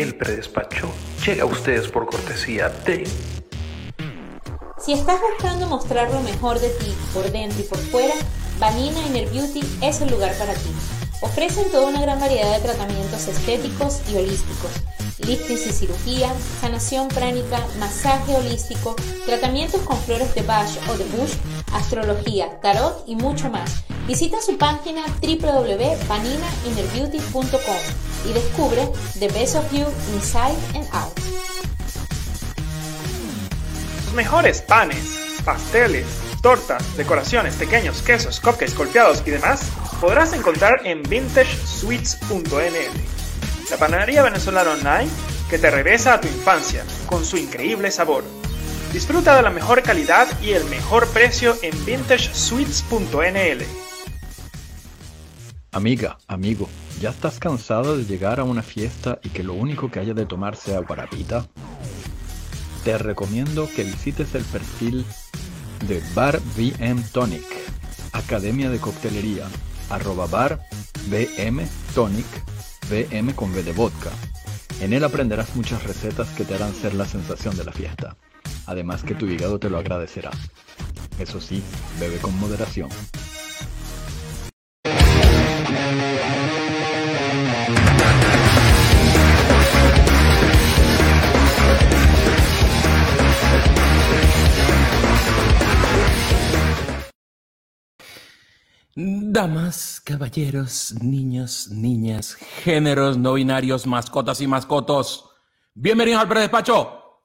El predespacho llega a ustedes por cortesía de... Si estás buscando mostrar lo mejor de ti por dentro y por fuera, Vanina Inner Beauty es el lugar para ti. Ofrecen toda una gran variedad de tratamientos estéticos y holísticos. Lifting y cirugía, sanación pránica, masaje holístico, tratamientos con flores de Bach o de Bush, astrología, tarot y mucho más. Visita su página www.vaninainnerbeauty.com y descubre The Best of You Inside and Out. Los mejores panes, pasteles, tortas, decoraciones, pequeños quesos, cupcakes, golpeados y demás podrás encontrar en vintagesweets.nl, la panadería venezolana online que te regresa a tu infancia con su increíble sabor. Disfruta de la mejor calidad y el mejor precio en vintagesweets.nl. Amiga, amigo, ¿ya estás cansado de llegar a una fiesta y que lo único que haya de tomar sea guarapita? Te recomiendo que visites el perfil de Bar BM Tonic, Academia de Coctelería, arroba bar BM Tonic, BM con B de vodka. En él aprenderás muchas recetas que te harán ser la sensación de la fiesta. Además que tu hígado te lo agradecerá. Eso sí, bebe con moderación. Damas, caballeros, niños, niñas, géneros no binarios, mascotas y mascotos. Bienvenidos al predespacho.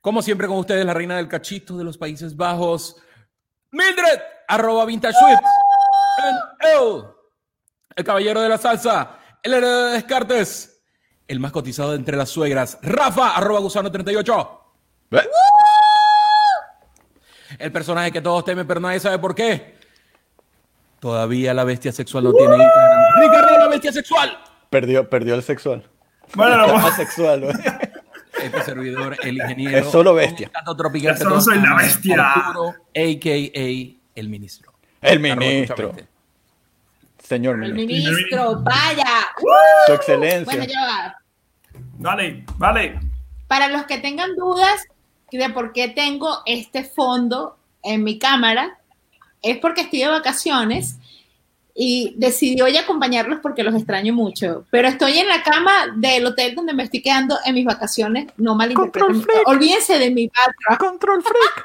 Como siempre con ustedes, la reina del cachito de los Países Bajos, Mildred, arroba vintage el, el caballero de la salsa, el heredero de Descartes, el más cotizado de entre las suegras, Rafa, arroba gusano 38. El personaje que todos temen, pero nadie sabe por qué. Todavía la bestia sexual no tiene Instagram. ¡Ricardo, la bestia sexual! Perdió, perdió el sexual. Bueno, no, El sexual, güey. Este servidor, el ingeniero. Es solo bestia. tropical solo soy la bestia. Arturo, a.k.a. el ministro. El ministro. Señor El ministro. ministro, vaya. Su excelencia. Bueno, ya va. Vale, vale. Para los que tengan dudas de por qué tengo este fondo en mi cámara, es porque estoy de vacaciones y decidí hoy acompañarlos porque los extraño mucho. Pero estoy en la cama del hotel donde me estoy quedando en mis vacaciones. No malinterpreten. Olvídense de mi background. Control freak.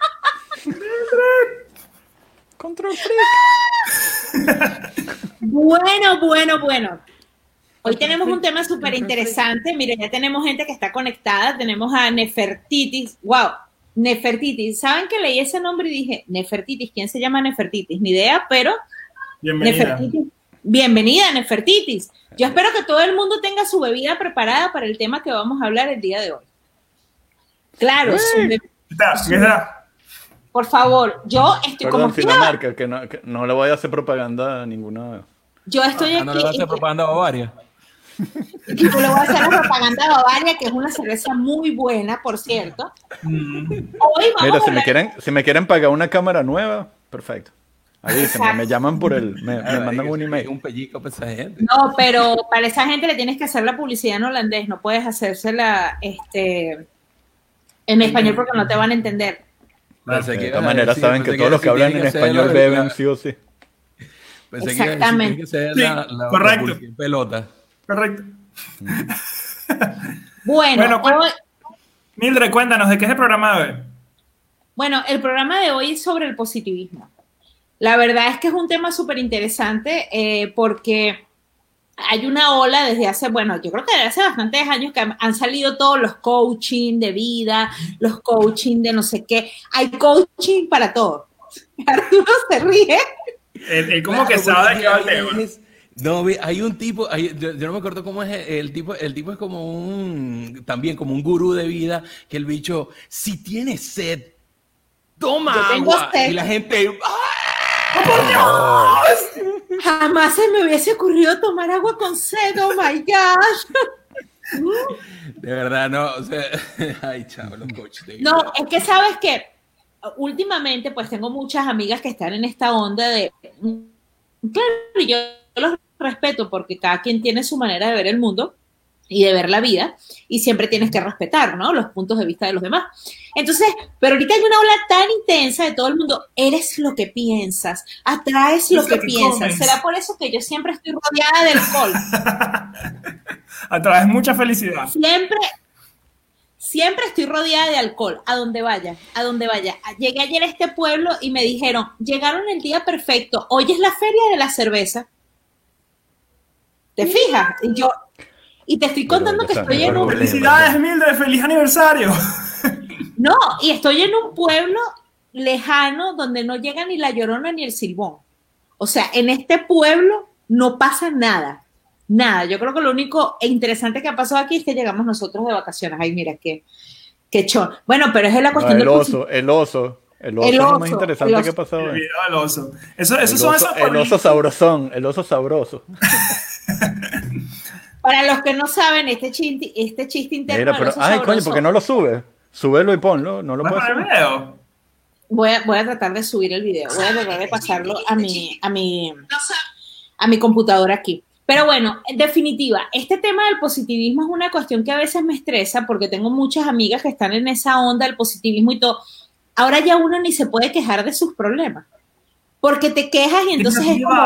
Control freak. Bueno, bueno, bueno. Hoy tenemos un tema súper interesante. Miren, ya tenemos gente que está conectada. Tenemos a Nefertitis. ¡Wow! Nefertitis. ¿Saben que leí ese nombre y dije, Nefertitis? ¿Quién se llama Nefertitis? Ni idea, pero Bienvenida. Nefertitis. Bienvenida, Nefertitis. Yo espero que todo el mundo tenga su bebida preparada para el tema que vamos a hablar el día de hoy. Claro, su be- ¿Qué tal? ¿Qué tal? por favor, yo estoy Perdón, como si la marca, que no, que no le voy a hacer propaganda a ninguna. yo estoy Ah, no le va a aquí. hacer propaganda a Bavaria. Y yo le voy a hacer la propaganda de Bavaria, que es una cerveza muy buena, por cierto. Mm. Hoy vamos Mira, a si me quieren, si me quieren pagar una cámara nueva, perfecto. Ahí se me, llaman por el, me, mandan un email. Un pellico para esa gente. No, pero para esa gente le tienes que hacer la publicidad en holandés, no puedes hacérsela este, en español porque no te van a entender. Pensé De todas a maneras, saben que todos los que a hablan en español la- beben la- sí o sí. Pensé a Exactamente. que la, la- la correcto. en pelota. Correcto. Bueno, Bueno, hoy- Mildred, cuéntanos, ¿de qué es el programa de hoy? Bueno, el programa de hoy es sobre el positivismo. La verdad es que es un tema súper interesante eh, porque hay una ola desde hace, bueno, yo creo que desde hace bastantes años que han, salido todos los coaching de vida, los coaching de no sé qué. Hay coaching para todo. Arturo se ríe. El, el cómo que sabe qué va el tema. es- No, hay un tipo, hay- yo, yo no me acuerdo cómo es el, el tipo, el tipo es como un, también como un gurú de vida, que el bicho, si tiene sed, toma Yo tengo agua. sed. Y la gente, Jamás se me hubiese ocurrido tomar agua con sed, oh my gosh. de verdad, no, o sea, ay, chavo, los coaches. de No, es que sabes que últimamente pues tengo muchas amigas que están en esta onda de, claro, y yo los respeto porque cada quien tiene su manera de ver el mundo, y de ver la vida, y siempre tienes que respetar, ¿no? Los puntos de vista de los demás. Entonces, pero ahorita hay una ola tan intensa de todo el mundo, eres lo que piensas, atraes lo que, piensas. comes. Será por eso que yo siempre estoy rodeada de alcohol. Atraes mucha felicidad. Siempre, siempre estoy rodeada de alcohol, a donde vaya, a donde vaya. Llegué ayer a este pueblo y me dijeron, llegaron el día perfecto, hoy es la feria de la cerveza. ¿Te fijas? Y yo, y te estoy contando que estoy en un, Felicidades, Mildred, feliz aniversario. no, y estoy en un pueblo lejano donde no llega ni la llorona ni el silbón. O sea, en este pueblo no pasa nada. Nada. Yo creo que lo único interesante que ha pasado aquí es que llegamos nosotros de vacaciones. Ay, mira, qué, qué chon. Bueno, pero es la No, cuestión el del oso, el oso. El oso El es lo oso, más interesante oso. que ha pasado. El hoy. video del oso. Eso, esos El son oso, esos el oso sabrosón, el oso sabroso. Para los que no saben, este chiste, este chiste interno. Mira, pero, ay, coño, sabroso, ¿por qué no lo sube? Súbelo y ponlo, no lo ¿Vas a puedes poner subir. video? Voy a, voy a tratar de subir el video. Voy a tratar de pasarlo a mi, a mi, a mi computadora aquí. Pero bueno, en definitiva, este tema del positivismo es una cuestión que a veces me estresa porque tengo muchas amigas que están en esa onda del positivismo y todo. Ahora ya uno ni se puede quejar de sus problemas. Porque te quejas y entonces es como.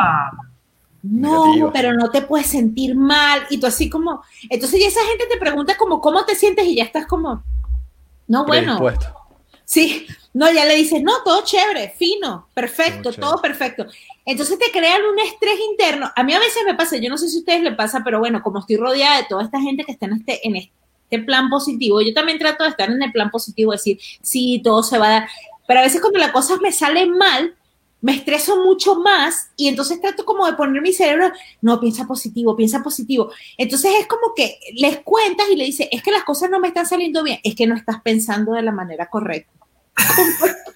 No, Negativa. pero no te puedes sentir mal. Y tú así como, entonces ya esa gente te pregunta como, ¿cómo te sientes? Y ya estás como, no, bueno. Sí, no, ya le dices, no, todo chévere, fino, perfecto, Todo todo, perfecto. Entonces te crean un estrés interno. A mí a veces me pasa, yo no sé si a ustedes les pasa, pero bueno, como estoy rodeada de toda esta gente que está en este, en este plan positivo, yo también trato de estar en el plan positivo, decir, sí, todo se va a dar. Pero a veces cuando las cosas me salen mal, me estreso mucho más y entonces trato como de poner mi cerebro, no, piensa positivo, piensa positivo. Entonces es como que les cuentas y le dices, es que las cosas no me están saliendo bien, es que no estás pensando de la manera correcta.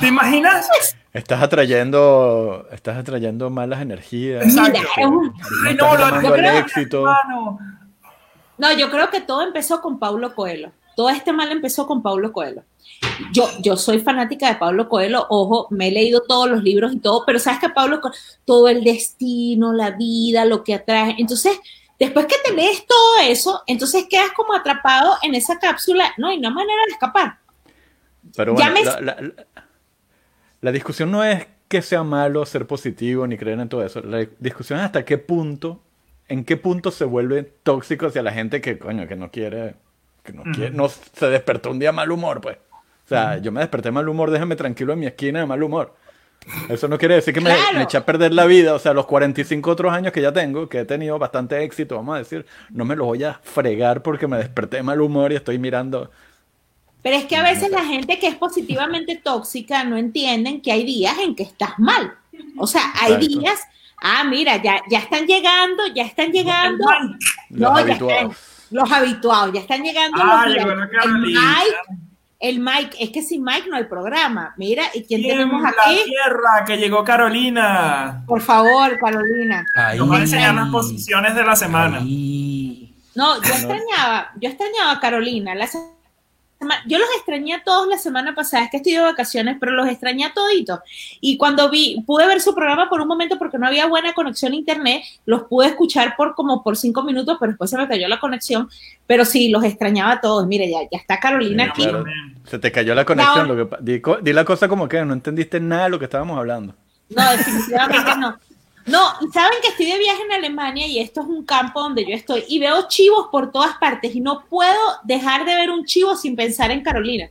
¿Te imaginas? Estás atrayendo, estás atrayendo malas energías. Exacto. Mira, es un- Ay, no, lo yo creo- éxito. No, yo creo que todo empezó con Paulo Coelho. Todo este mal empezó con Paulo Coelho. Yo, yo soy fanática de Pablo Coelho, ojo, me he leído todos los libros y todo, pero sabes que Pablo Coelho, todo el destino, la vida, lo que atrae. Entonces, después que te lees todo eso, entonces quedas como atrapado en esa cápsula, no hay una manera de escapar. Pero Ya bueno, me- la, la- la- la discusión no es que sea malo ser positivo ni creer en todo eso. La discusión es hasta qué punto, en qué punto se vuelve tóxico hacia la gente que, coño, que no quiere, que no quiere, no se despertó un día mal humor, pues. O sea, yo me desperté mal humor, déjame tranquilo en mi esquina de mal humor. Eso no quiere decir que me, Claro. me eché a perder la vida. O sea, los 45 otros años que ya tengo, que he tenido bastante éxito, vamos a decir, no me los voy a fregar porque me desperté de mal humor y estoy mirando Pero es que a veces la gente que es positivamente tóxica no entienden que hay días en que estás mal. O sea, hay Exacto. días, ah, mira, ya, ya están llegando, ya están llegando. los No, ya habituados. están- los habituados, ya están llegando Ah, los días. la el. Mike, es que sin Mike no hay programa. Mira, ¿y quién tenemos la aquí? tierra que llegó Carolina. Por favor, Carolina. Ahí. Nos va a enseñar las posiciones de la semana. Ahí. No, yo extrañaba, yo extrañaba a Carolina. La yo los extrañé a todos la semana pasada, es que estoy de vacaciones, pero los extrañé a toditos. Y cuando vi, pude ver su programa por un momento porque no había buena conexión a internet, los pude escuchar por como por cinco minutos, pero después se me cayó la conexión. Pero sí, los extrañaba a todos. Mire, ya, ya está Carolina Sí, aquí. claro. Se te cayó la conexión. No. Lo que, di, co- di la cosa como que no entendiste nada de lo que estábamos hablando. No, definitivamente no. No, saben que estoy de viaje en Alemania y esto es un campo donde yo estoy y veo chivos por todas partes y no puedo dejar de ver un chivo sin pensar en Carolina.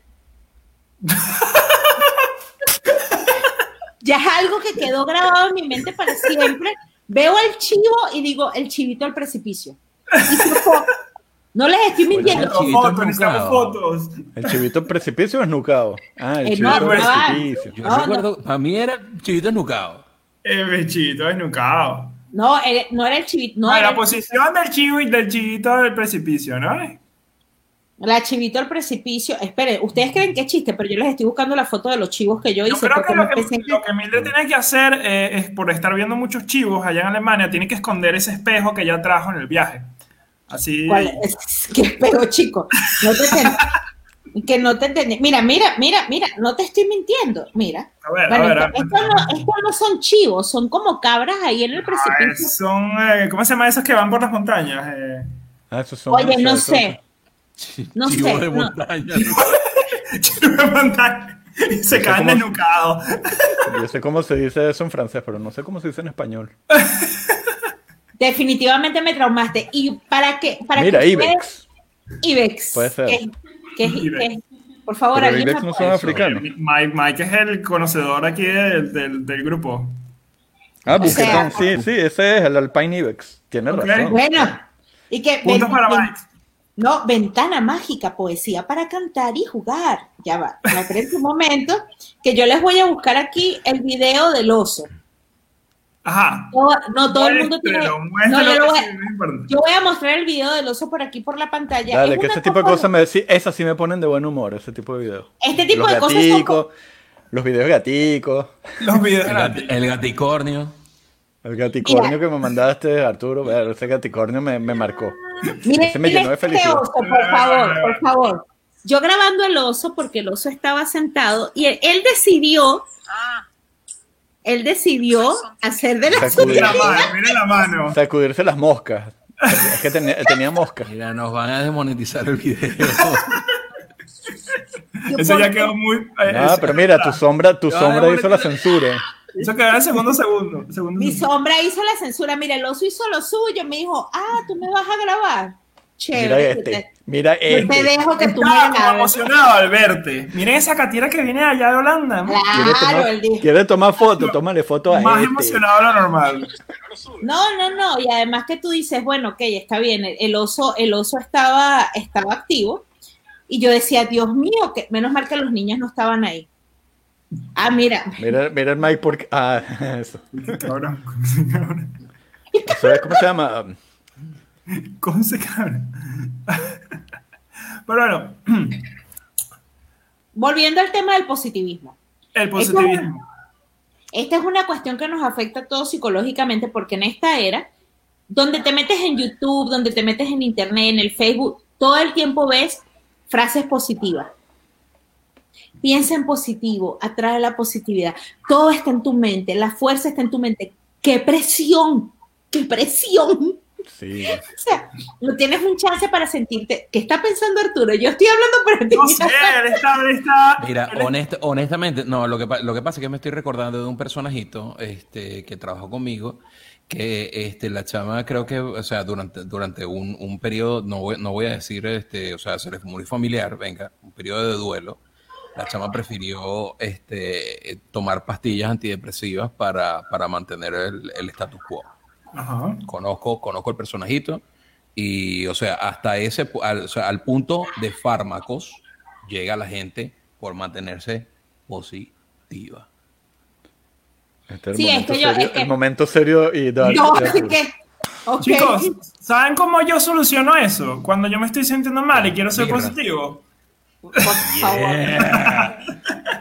ya es algo que quedó grabado en mi mente para siempre. Veo al chivo y digo, el chivito al precipicio. No les estoy mintiendo. Bueno, Necesitamos Chivito fotos, necesitamos nucado. fotos. ¿El chivito precipicio o esnucado? Ah, el Eh, chivito no, precipicio. Yo No, no. recuerdo, para mí era chivito nucado. El bichito desnucado. No, no era el chivito, no No, era la posición del chivo del chivito del precipicio, ¿no? la chivito al precipicio. Esperen, ustedes creen que es chiste, pero yo les estoy buscando la foto de los chivos que yo Yo hice. creo que lo que, lo que Mildred tiene que hacer eh, es, por estar viendo muchos chivos allá en Alemania, tiene que esconder ese espejo que ya trajo en el viaje. Así. ¿Cuál es? Qué espejo, chico. No te Que no te entendí. Mira, mira, mira, mira, no te estoy mintiendo. Mira. A ver, Bueno, a ver. esto- a ver. esto no, esto no son chivos, son como cabras ahí en el Ah, precipicio. son, eh, ¿cómo se llama esos que van por las montañas? Eh, Ah, esos son Oye, no sé. No Chivo sé, de no. montaña. de montaña. Y se caen desnucados. Yo sé cómo se dice eso en francés, pero no sé cómo se dice en español. Definitivamente me traumaste. Y para que, para Mira, que Ibex. Ibex. Puede ser. ¿Qué- qué- Ibex. qué- por favor, Pero alguien Ibex me no son africanos. Mike, Mike es el conocedor aquí del, del, del grupo. Ah, Buquetón, sí, sí, ese es el Alpine Ibex. Tienes Ok. razón. Bueno, y que Puntos ven- para ven- Mike. no, ventana mágica, poesía para cantar y jugar. Ya va, no esperen un momento, que yo les voy a buscar aquí el video del oso. Ajá. No, no todo el mundo tiene. No, yo, voy, importa. yo voy a mostrar el video del oso por aquí por la pantalla. Dale, Es que ese tipo de cosa- cosas me decís, esas sí me ponen de buen humor, ese tipo de videos. Este tipo los de cosas son gaticos, los videos gaticos, Los videos. El, gati- el gaticornio. el gaticornio Mira. que me mandaste, Arturo, ese gaticornio me, me marcó. Miren, Ese me llenó de este felicidad. oso, por favor, por favor. Yo grabando el oso porque el oso estaba sentado y él, él decidió, él decidió hacer de la Sacudir. Mira suya. la mano, mira la mano. Sacudirse las moscas. Es que tenía, tenía moscas. Mira, nos van a desmonetizar el video. Eso ya quedó muy. eh, Ah, pero mira, tu sombra, tu sombra hizo la censura. Eso quedó en segundo segundo. segundo Mi segundo. sombra hizo la censura. Mira, el oso hizo lo suyo. Me dijo, ah, tú me vas a grabar. Mira Chévere. este, mira Yo te este. dejo que tú me Estaba como grabes. emocionado al verte. Miren esa catira que viene allá de Holanda. Claro, tomar, él dijo. quiere tomar foto, tómale foto a Más este. emocionado de lo normal. No, no, no. Y además que tú dices, bueno, ok, está bien. El, oso, el oso estaba, estaba activo. Y yo decía, Dios mío, que menos mal que los niños no estaban ahí. Ah, mira. Mira, mira el Mike porque. Ah, eso. Cabrón. cabrón. Eso es, ¿Cómo se llama? ¿Cómo se cabrón? Pero bueno, Volviendo al tema del positivismo. el positivismo. Esta es una cuestión que nos afecta a todos psicológicamente porque en esta era, donde te metes en YouTube, donde te metes en Internet, en el Facebook, todo el tiempo ves frases positivas. Piensa en positivo, atrae la positividad. Todo está en tu mente, la fuerza está en tu mente. ¡Qué presión! ¡Qué presión! Sí. O sea, no tienes un chance para sentirte. ¿Qué está pensando Arturo? Yo estoy hablando para ti. No sé, él está, él está. Mira, él- honest- honestamente, no, lo que, lo que pasa es que me estoy recordando de un personajito este, que trabajó conmigo, que este, la chama creo que, o sea, durante, durante un, un periodo, no voy, no voy a decir, este, o sea, se les fue muy familiar, venga, un periodo de duelo, la chama prefirió este, tomar pastillas antidepresivas para, para mantener el, el status quo. Ajá. Conozco, conozco el personajito y, o sea, hasta ese, al, o sea, al punto de fármacos llega la gente por mantenerse positiva. Este es el, Sí, es momento, que yo- serio, es que- el momento serio y dark No, es que. ok. Chicos, ¿saben cómo yo soluciono eso? Cuando yo me estoy sintiendo mal y quiero ser positivo. Por favor.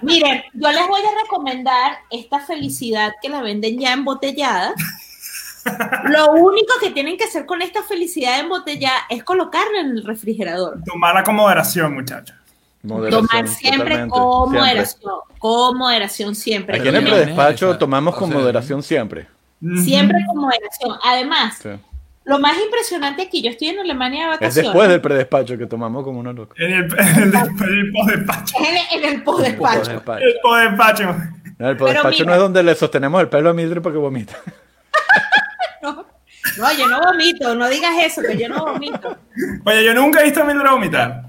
Miren, yo les voy a recomendar esta felicidad que la venden ya embotellada. Lo único que tienen que hacer con esta felicidad embotellada es colocarla en el refrigerador. Tomarla con moderación, muchachos. Moderación, Tomar siempre con moderación. Con moderación siempre. Aquí en el Pero predespacho esa- tomamos o con sea, moderación siempre. Siempre con moderación. Además, Sí. lo más impresionante aquí, yo estoy en Alemania de Es vacaciones. después del predespacho que tomamos como unos locos. En el, el, en el podespacho. Es en, el podespacho. Podespacho. El podespacho. No, el podespacho mira- no es donde le sostenemos el pelo a Mildred para que vomita. No, yo no vomito, no digas eso, que yo no vomito. Oye, yo nunca he visto a Mildred vomitar.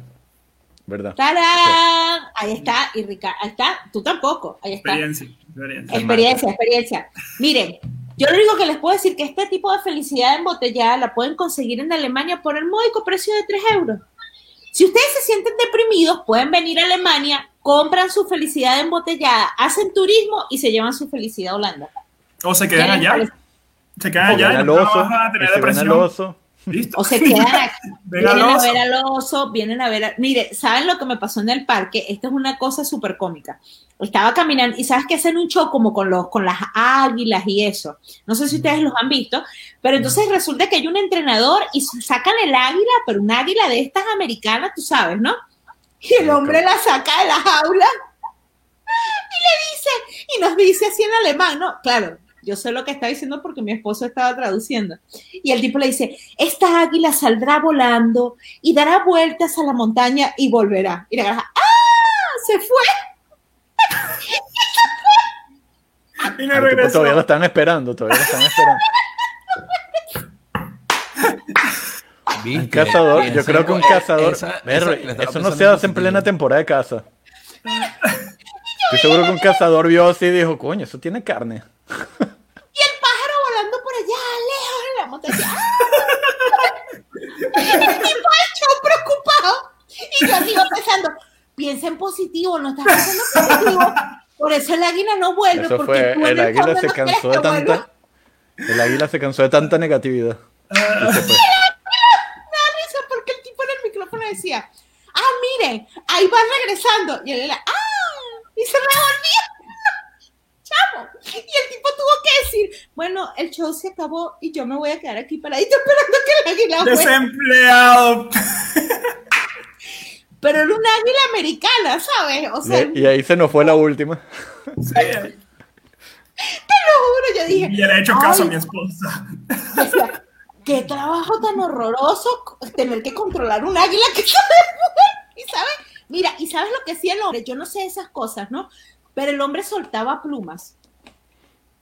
¿Verdad? ¡Tarán! Ahí está, y Ricardo, ahí está, tú tampoco, ahí está. Experiencia. experiencia. Experiencia, experiencia. Miren, yo lo único que les puedo decir que este tipo de felicidad embotellada la pueden conseguir en Alemania por el módico precio de 3 euros. Si ustedes se sienten deprimidos, pueden venir a Alemania, compran su felicidad embotellada, hacen turismo y se llevan su felicidad a Holanda. O se quedan ¿Qué les allá. parece? Se quedan allá al oso, a tener al oso, Listo. O se quedan aquí, vienen a ver al oso, vienen a ver. a- Mire, ¿saben lo que me pasó en el parque? Esta es una cosa súper cómica. Estaba caminando y sabes que hacen un show como con, los, con las águilas y eso. No sé si ustedes los han visto, pero entonces resulta que hay un entrenador y sacan el águila, pero un águila de estas americanas, tú sabes, ¿no? Y el hombre la saca de la jaula y le dice, y nos dice así en alemán, ¿no? Claro, yo sé lo que está diciendo porque mi esposo estaba traduciendo. Y el tipo le dice, esta águila saldrá volando y dará vueltas a la montaña y volverá. Y la granja, ¡ah! Se fue. Y no tipo regresó. todavía lo están esperando, todavía lo están esperando. Un cazador, yo creo que un cazador. esa- Ver, esa- le estaba eso no se hace en plena temporada de caza. Estoy seguro que un cazador vio así y dijo, coño, eso tiene carne. Y el pájaro volando por allá, lejos en la montaña. ¡Ah! El tipo hecho preocupado. Y yo sigo pensando, piensa en positivo, no estás pensando en positivo. Por eso el águila no vuelve. Eso porque fue, tú el águila se no cansó de tanta. El águila se cansó de tanta negatividad. Y. Me da risa porque el tipo en el micrófono decía, ah, miren, ahí va regresando. Y él era, ah, y se revolvía. Y el tipo tuvo que decir, bueno, el show se acabó y yo me voy a quedar aquí paradito esperando que el águila. Desempleado. Pero era una águila americana, ¿sabes? O sea, Y, y ahí se nos fue la última. Sí. te lo juro, yo dije, Y le he hecho caso a "Ay, mi esposa. decía, qué trabajo tan horroroso tener que controlar un águila que sabe volar". y sabes, mira, y sabes lo que hacía el hombre, yo no sé esas cosas, ¿no? Pero el hombre soltaba plumas.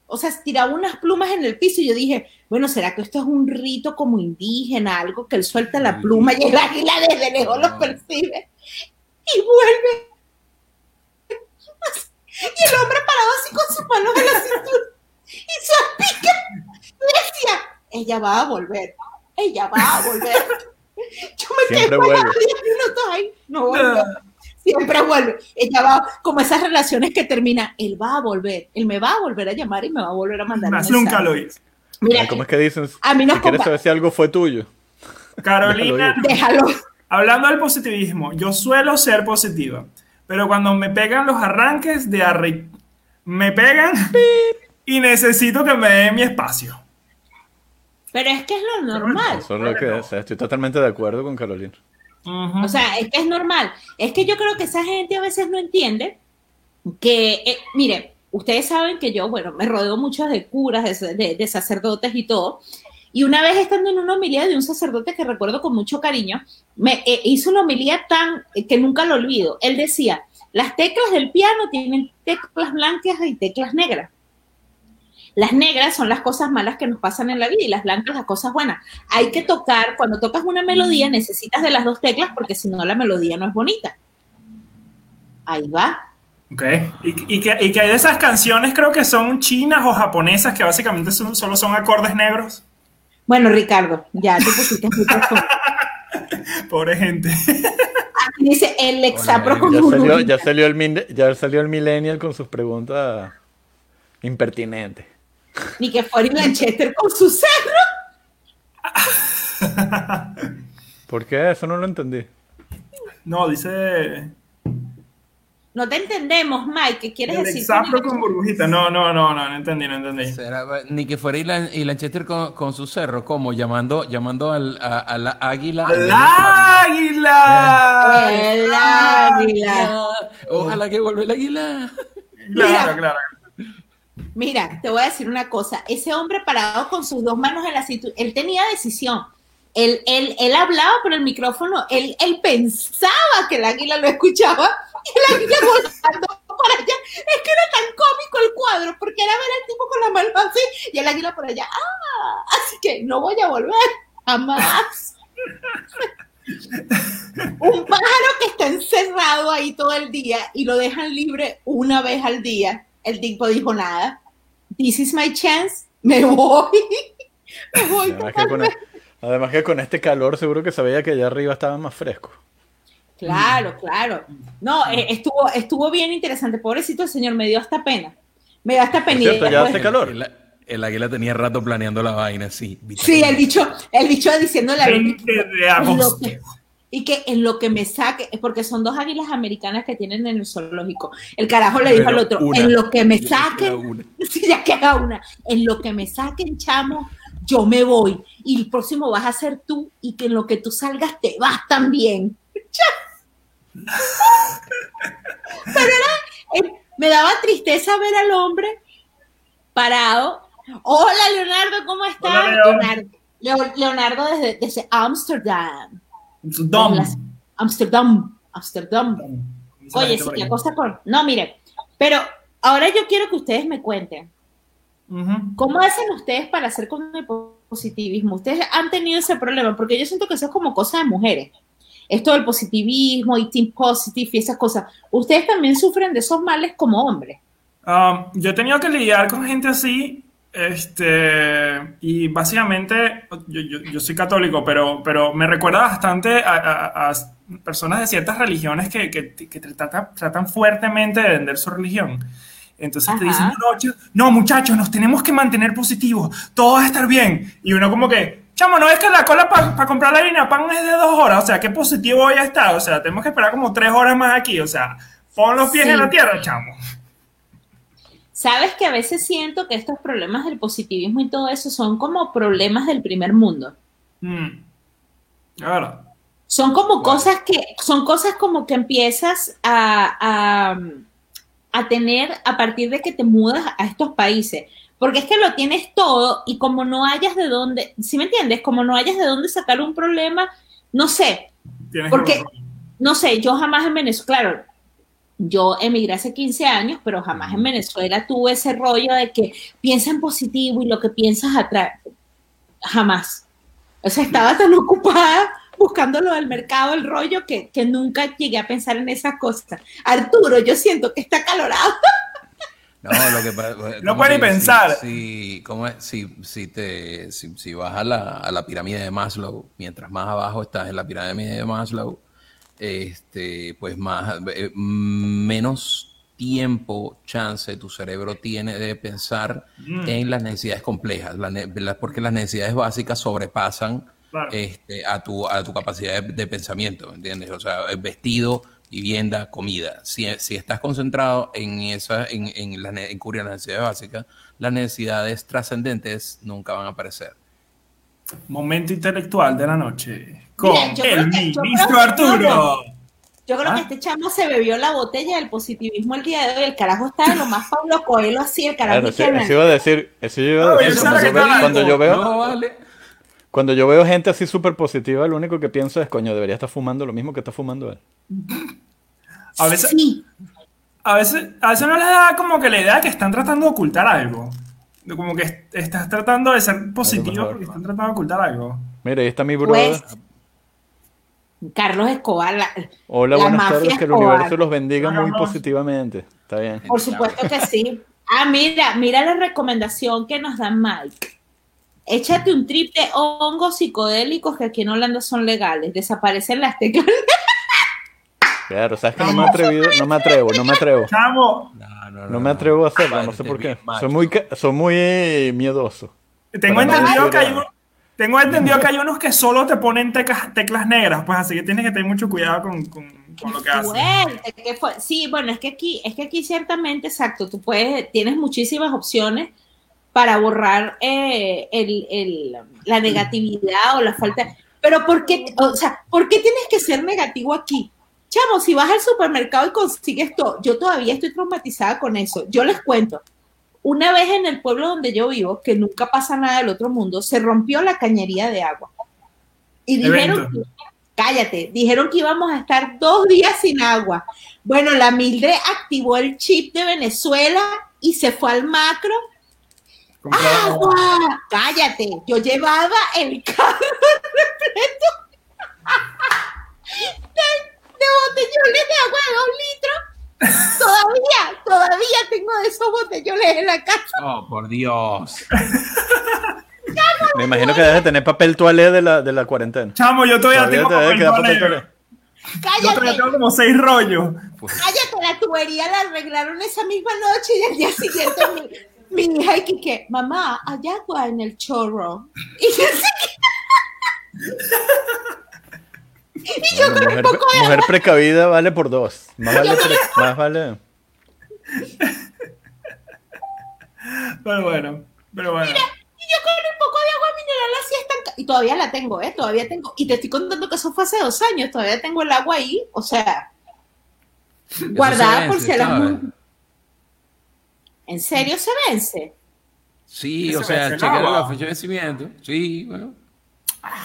O sea, tiraba unas plumas en el piso y yo dije, bueno, ¿será que esto es un rito como indígena, algo que él suelta la pluma y el águila desde lejos lo percibe y vuelve? Y el hombre parado así con sus manos en la cintura y su pica decía, ella va a volver, ella va a volver. Yo me quedé Siempre parada vuelve. 10 minutos ahí, no volvió. Siempre vuelve. Ella va, como esas relaciones que terminan, él va a volver, él me va a volver a llamar y me va a volver a mandar Más nunca lo hice. Mira, ¿Cómo es que dicen? A mí nos si quieres saber si algo fue tuyo. Carolina, déjalo. hablando del positivismo, yo suelo ser positiva, pero cuando me pegan los arranques de arre... me pegan y necesito que me den mi espacio. Pero es que es lo normal. Eso es lo que sea, estoy totalmente de acuerdo con Carolina. O sea, es que es normal. Es que yo creo que esa gente a veces no entiende que, eh, mire, ustedes saben que yo, bueno, me rodeo mucho de curas, de, de- de sacerdotes y todo. Y una vez estando en una homilía de un sacerdote que recuerdo con mucho cariño, me eh, hizo una homilía tan eh, que nunca lo olvido. Él decía, las teclas del piano tienen teclas blancas y teclas negras. Las negras son las cosas malas que nos pasan en la vida y las blancas las cosas buenas. Hay que tocar, cuando tocas una melodía necesitas de las dos teclas porque si no la melodía no es bonita. Ahí va. Ok. Y, y que, y que hay de esas canciones, creo que son chinas o japonesas, que básicamente son- solo son acordes negros. Bueno, Ricardo, ya te pusiste muy profundo. Pobre gente. Aquí dice el exapro con Ya salió, burbuja. ya salió el min- ya salió el millennial con sus preguntas impertinentes. Ni que fuera Lanchester con su cerro. ¿Por qué? Eso no lo entendí. No, dice. No te entendemos, Mike. ¿Qué quieres El decir? exapro con burbujita. No, no, no, no, no entendí, no entendí. Será, ni que fuera y, la, y Lanchester con, con su cerro, como llamando, llamando al, a, a la águila. ¡Al águila! El águila. Ojalá que vuelva el águila. Claro, Mira. claro. Mira, te voy a decir una cosa. Ese hombre parado con sus dos manos en la cintura, él tenía decisión. Él, él, él hablaba por el micrófono, él, él pensaba que el águila lo escuchaba y el águila volando para allá. Es que era tan cómico el cuadro, porque era ver al tipo con la mano así y el águila por allá. ¡Ah! Así que no voy a volver jamás. Un pájaro que está encerrado ahí todo el día y lo dejan libre una vez al día. El tipo dijo nada. This is my chance. Me voy. Me voy. Además que, con, además que con este calor seguro que se veía que allá arriba estaba más fresco. Claro, claro. No, eh, estuvo, estuvo bien interesante. Pobrecito el señor, me dio hasta pena. Me dio hasta pena. Cierto, ya después- hace calor. El, el águila tenía rato planeando la vaina, sí. Sí, el bicho, el bicho diciéndole a 20 y que en lo que me saque, porque son dos águilas americanas que tienen en el zoológico. El carajo le dijo Pero al otro, una. en lo que me saquen, si ya queda una, en lo que me saquen, chamo, yo me voy. Y el próximo vas a ser tú, y que en lo que tú salgas te vas también. Pero era, eh, me daba tristeza ver al hombre parado. Hola Leonardo, ¿cómo estás? Hola, Leo. Leonardo, Leo- Leonardo desde, desde Amsterdam. Las- Amsterdam, Amsterdam. Oye, sí, la cosa con... No, mire, pero ahora yo quiero que ustedes me cuenten. ¿Cómo hacen ustedes para hacer con el positivismo? Ustedes han tenido ese problema, porque yo siento que eso es como cosa de mujeres. Esto del positivismo y team positive y esas cosas. Ustedes también sufren de esos males como hombres. Um, yo he tenido que lidiar con gente así, este, y básicamente, yo, yo- yo soy católico, pero, pero me recuerda bastante a, a- a personas de ciertas religiones que, que- que tratan, tratan fuertemente de vender su religión. Entonces te Ajá. dicen, no, no, muchachos, nos tenemos que mantener positivos, todo va a estar bien. Y uno como que, chamo, no es que la cola para comprar la harina pan es de dos horas, o sea, qué positivo voy a estar, o sea, tenemos que esperar como tres horas más aquí, o sea, pon los pies Sí. en la tierra, chamo. Sabes que a veces siento que estos problemas del positivismo y todo eso son como problemas del primer mundo. Mm. La verdad. Son como cosas que, son cosas como que empiezas a, a, a tener a partir de que te mudas a estos países. Porque es que lo tienes todo y como no hayas de dónde, ¿sí me entiendes? Como no hayas de dónde sacar un problema, no sé, Porque- no sé, yo jamás en Venezuela, claro, yo emigré hace 15 años, pero jamás en Venezuela tuve ese rollo de que piensa en positivo y lo que piensas atrae. Jamás. O sea, estaba tan ocupada buscando lo del mercado, el rollo, que, que nunca llegué a pensar en esas cosas. Arturo, yo siento que está calorado. No, lo que No puede pensar. Si, si- ¿cómo es? Si, si te, si, si vas a la, a la pirámide de Maslow, mientras más abajo estás en la pirámide de Maslow, este, pues más, eh, menos tiempo, chance tu cerebro tiene de pensar Mm. en las necesidades complejas, la ne- la- porque las necesidades básicas sobrepasan Claro. este, a, tu, a tu capacidad de, de pensamiento, ¿entiendes? O sea, vestido, vivienda, comida. Si, si estás concentrado en, esa, en, en, la en cubrir las necesidades básicas, las necesidades trascendentes nunca van a aparecer. Momento intelectual de la noche. Con Mira, yo creo el que- ministro que- Arturo. Yo creo ¿Ah? que este chamo se bebió la botella del positivismo el día de hoy. El carajo está de lo más Pablo Coelho así, el carajo. Claro, y eso, iba a decir, eso yo iba a decir. Cuando yo, veo, está cuando yo veo, No, vale. cuando yo veo gente así súper positiva, lo único que pienso es, coño, debería estar fumando lo mismo que está fumando él. A veces, Sí, a veces, a veces no les da como que la idea de que están tratando de ocultar algo. Como que est- estás tratando de ser positivo porque están tratando de ocultar algo. Mira, ahí está mi brother. pues. Carlos Escobar, la- Hola, la buenas tardes, que el Escobar. universo los bendiga muy positivamente. Está bien. por supuesto que sí. Ah, mira, mira la recomendación que nos da Mike. Échate un trip de hongos psicodélicos que aquí en Holanda son legales. Desaparecen las teclas. Claro, sabes que no me he atrevido, no me atrevo, no me atrevo. Chamo, No, no, No me atrevo a hacerlo, no sé por qué. Soy muy, soy muy eh, miedoso. tengo no entendido que hay nada. un- tengo entendido que hay unos que solo te ponen teclas, teclas negras, pues así que tienes que tener mucho cuidado con, con- con lo que haces. Sí, bueno, es que aquí, es que aquí ciertamente, exacto, tú puedes, tienes muchísimas opciones para borrar eh, el, el- la negatividad o la falta. Pero ¿por qué, o sea, ¿por qué tienes que ser negativo aquí? Chamo, si vas al supermercado y consigues todo, yo todavía estoy traumatizada con eso. Yo les cuento, una vez en el pueblo donde yo vivo, que nunca pasa nada del otro mundo, se rompió la cañería de agua. Y dijeron, que- cállate, dijeron que íbamos a estar dos días sin agua. Bueno, la Mildred activó el chip de Venezuela y se fue al macro. ¡Agua! Cállate, yo llevaba el carro repleto de, de botellones de agua de dos litros. Todavía, todavía tengo de esos botellones en la casa. Oh, por Dios. Me imagino que debes de tener papel toalé de la, de la cuarentena. Chamo, yo todavía, Todavía tengo papel papel toalé. toalé. Yo todavía Cállate, tengo como seis rollos. cállate, la tubería la arreglaron esa misma noche y al día siguiente mi, mi hija y que, mamá, hay agua en el chorro. Y yo así que- y yo Bueno, con un mujer, poco de mujer precavida vale por dos. Más vale, pre- más vale. Pero bueno, pero bueno. Y yo con un poco de agua mineral así estanca- Y todavía la tengo, ¿eh? Todavía tengo. Y te estoy contando que eso fue hace dos años. Todavía tengo el agua ahí. O sea, guardada se por si a las ¿sabes? mu- ¿En serio se vence? Sí, o sea, chequear no. la fecha de vencimiento. Sí, bueno.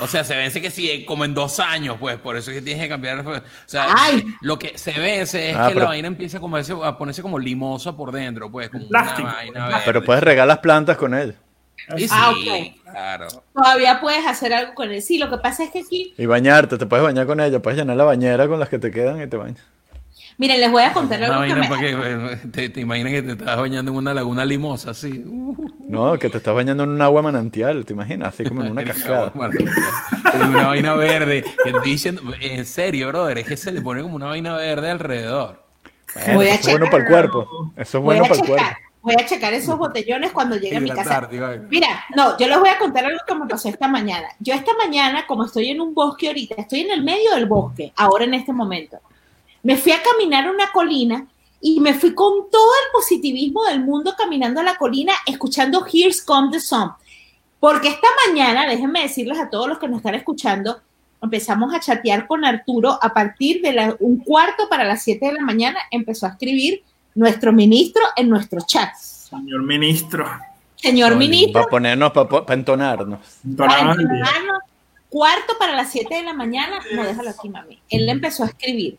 O sea, se vence que sí, como en dos años, pues, por eso es que tienes que cambiar. O sea, Ay. lo que se vence es Ah, que pero- la vaina empieza como a, ese- a ponerse como limosa por dentro, pues, como Plástico. una vaina Ah, verde. Pero puedes regar las plantas con él. Sí, Ah, sí, ok. claro. Todavía puedes hacer algo con él. Sí, lo que pasa es que aquí, Y bañarte, te puedes bañar con ella, puedes llenar la bañera con las que te quedan y te bañas. Miren, les voy a contar algo que me... que, eh, te, te imaginas que te estás bañando en una laguna limosa, así. Uh, No, que te estás bañando en un agua manantial, ¿te imaginas? Así como en una cascada. Como una vaina verde. Diciendo, en serio, brother, es que se le pone como una vaina verde alrededor. Voy a Eso es bueno para el cuerpo. Eso es Voy bueno a para el cuerpo. checar. Voy a checar esos botellones cuando llegue a mi casa. Mira, no, yo les voy a contar algo que me pasó esta mañana. Yo esta mañana, como estoy en un bosque ahorita, estoy en el medio del bosque, ahora en este momento, me fui a caminar a una colina y me fui con todo el positivismo del mundo caminando a la colina, escuchando Here's Come the Sun. Porque esta mañana, déjenme decirles a todos los que nos están escuchando, empezamos a chatear con Arturo a partir de la- un cuarto para las 7 de la mañana, empezó a escribir nuestro ministro en nuestro chat. Señor ministro. Señor ministro, Para ponernos, para entonarnos. para enterarnos, cuarto para las 7 de la mañana, no déjalo aquí, mami. Él le empezó a escribir.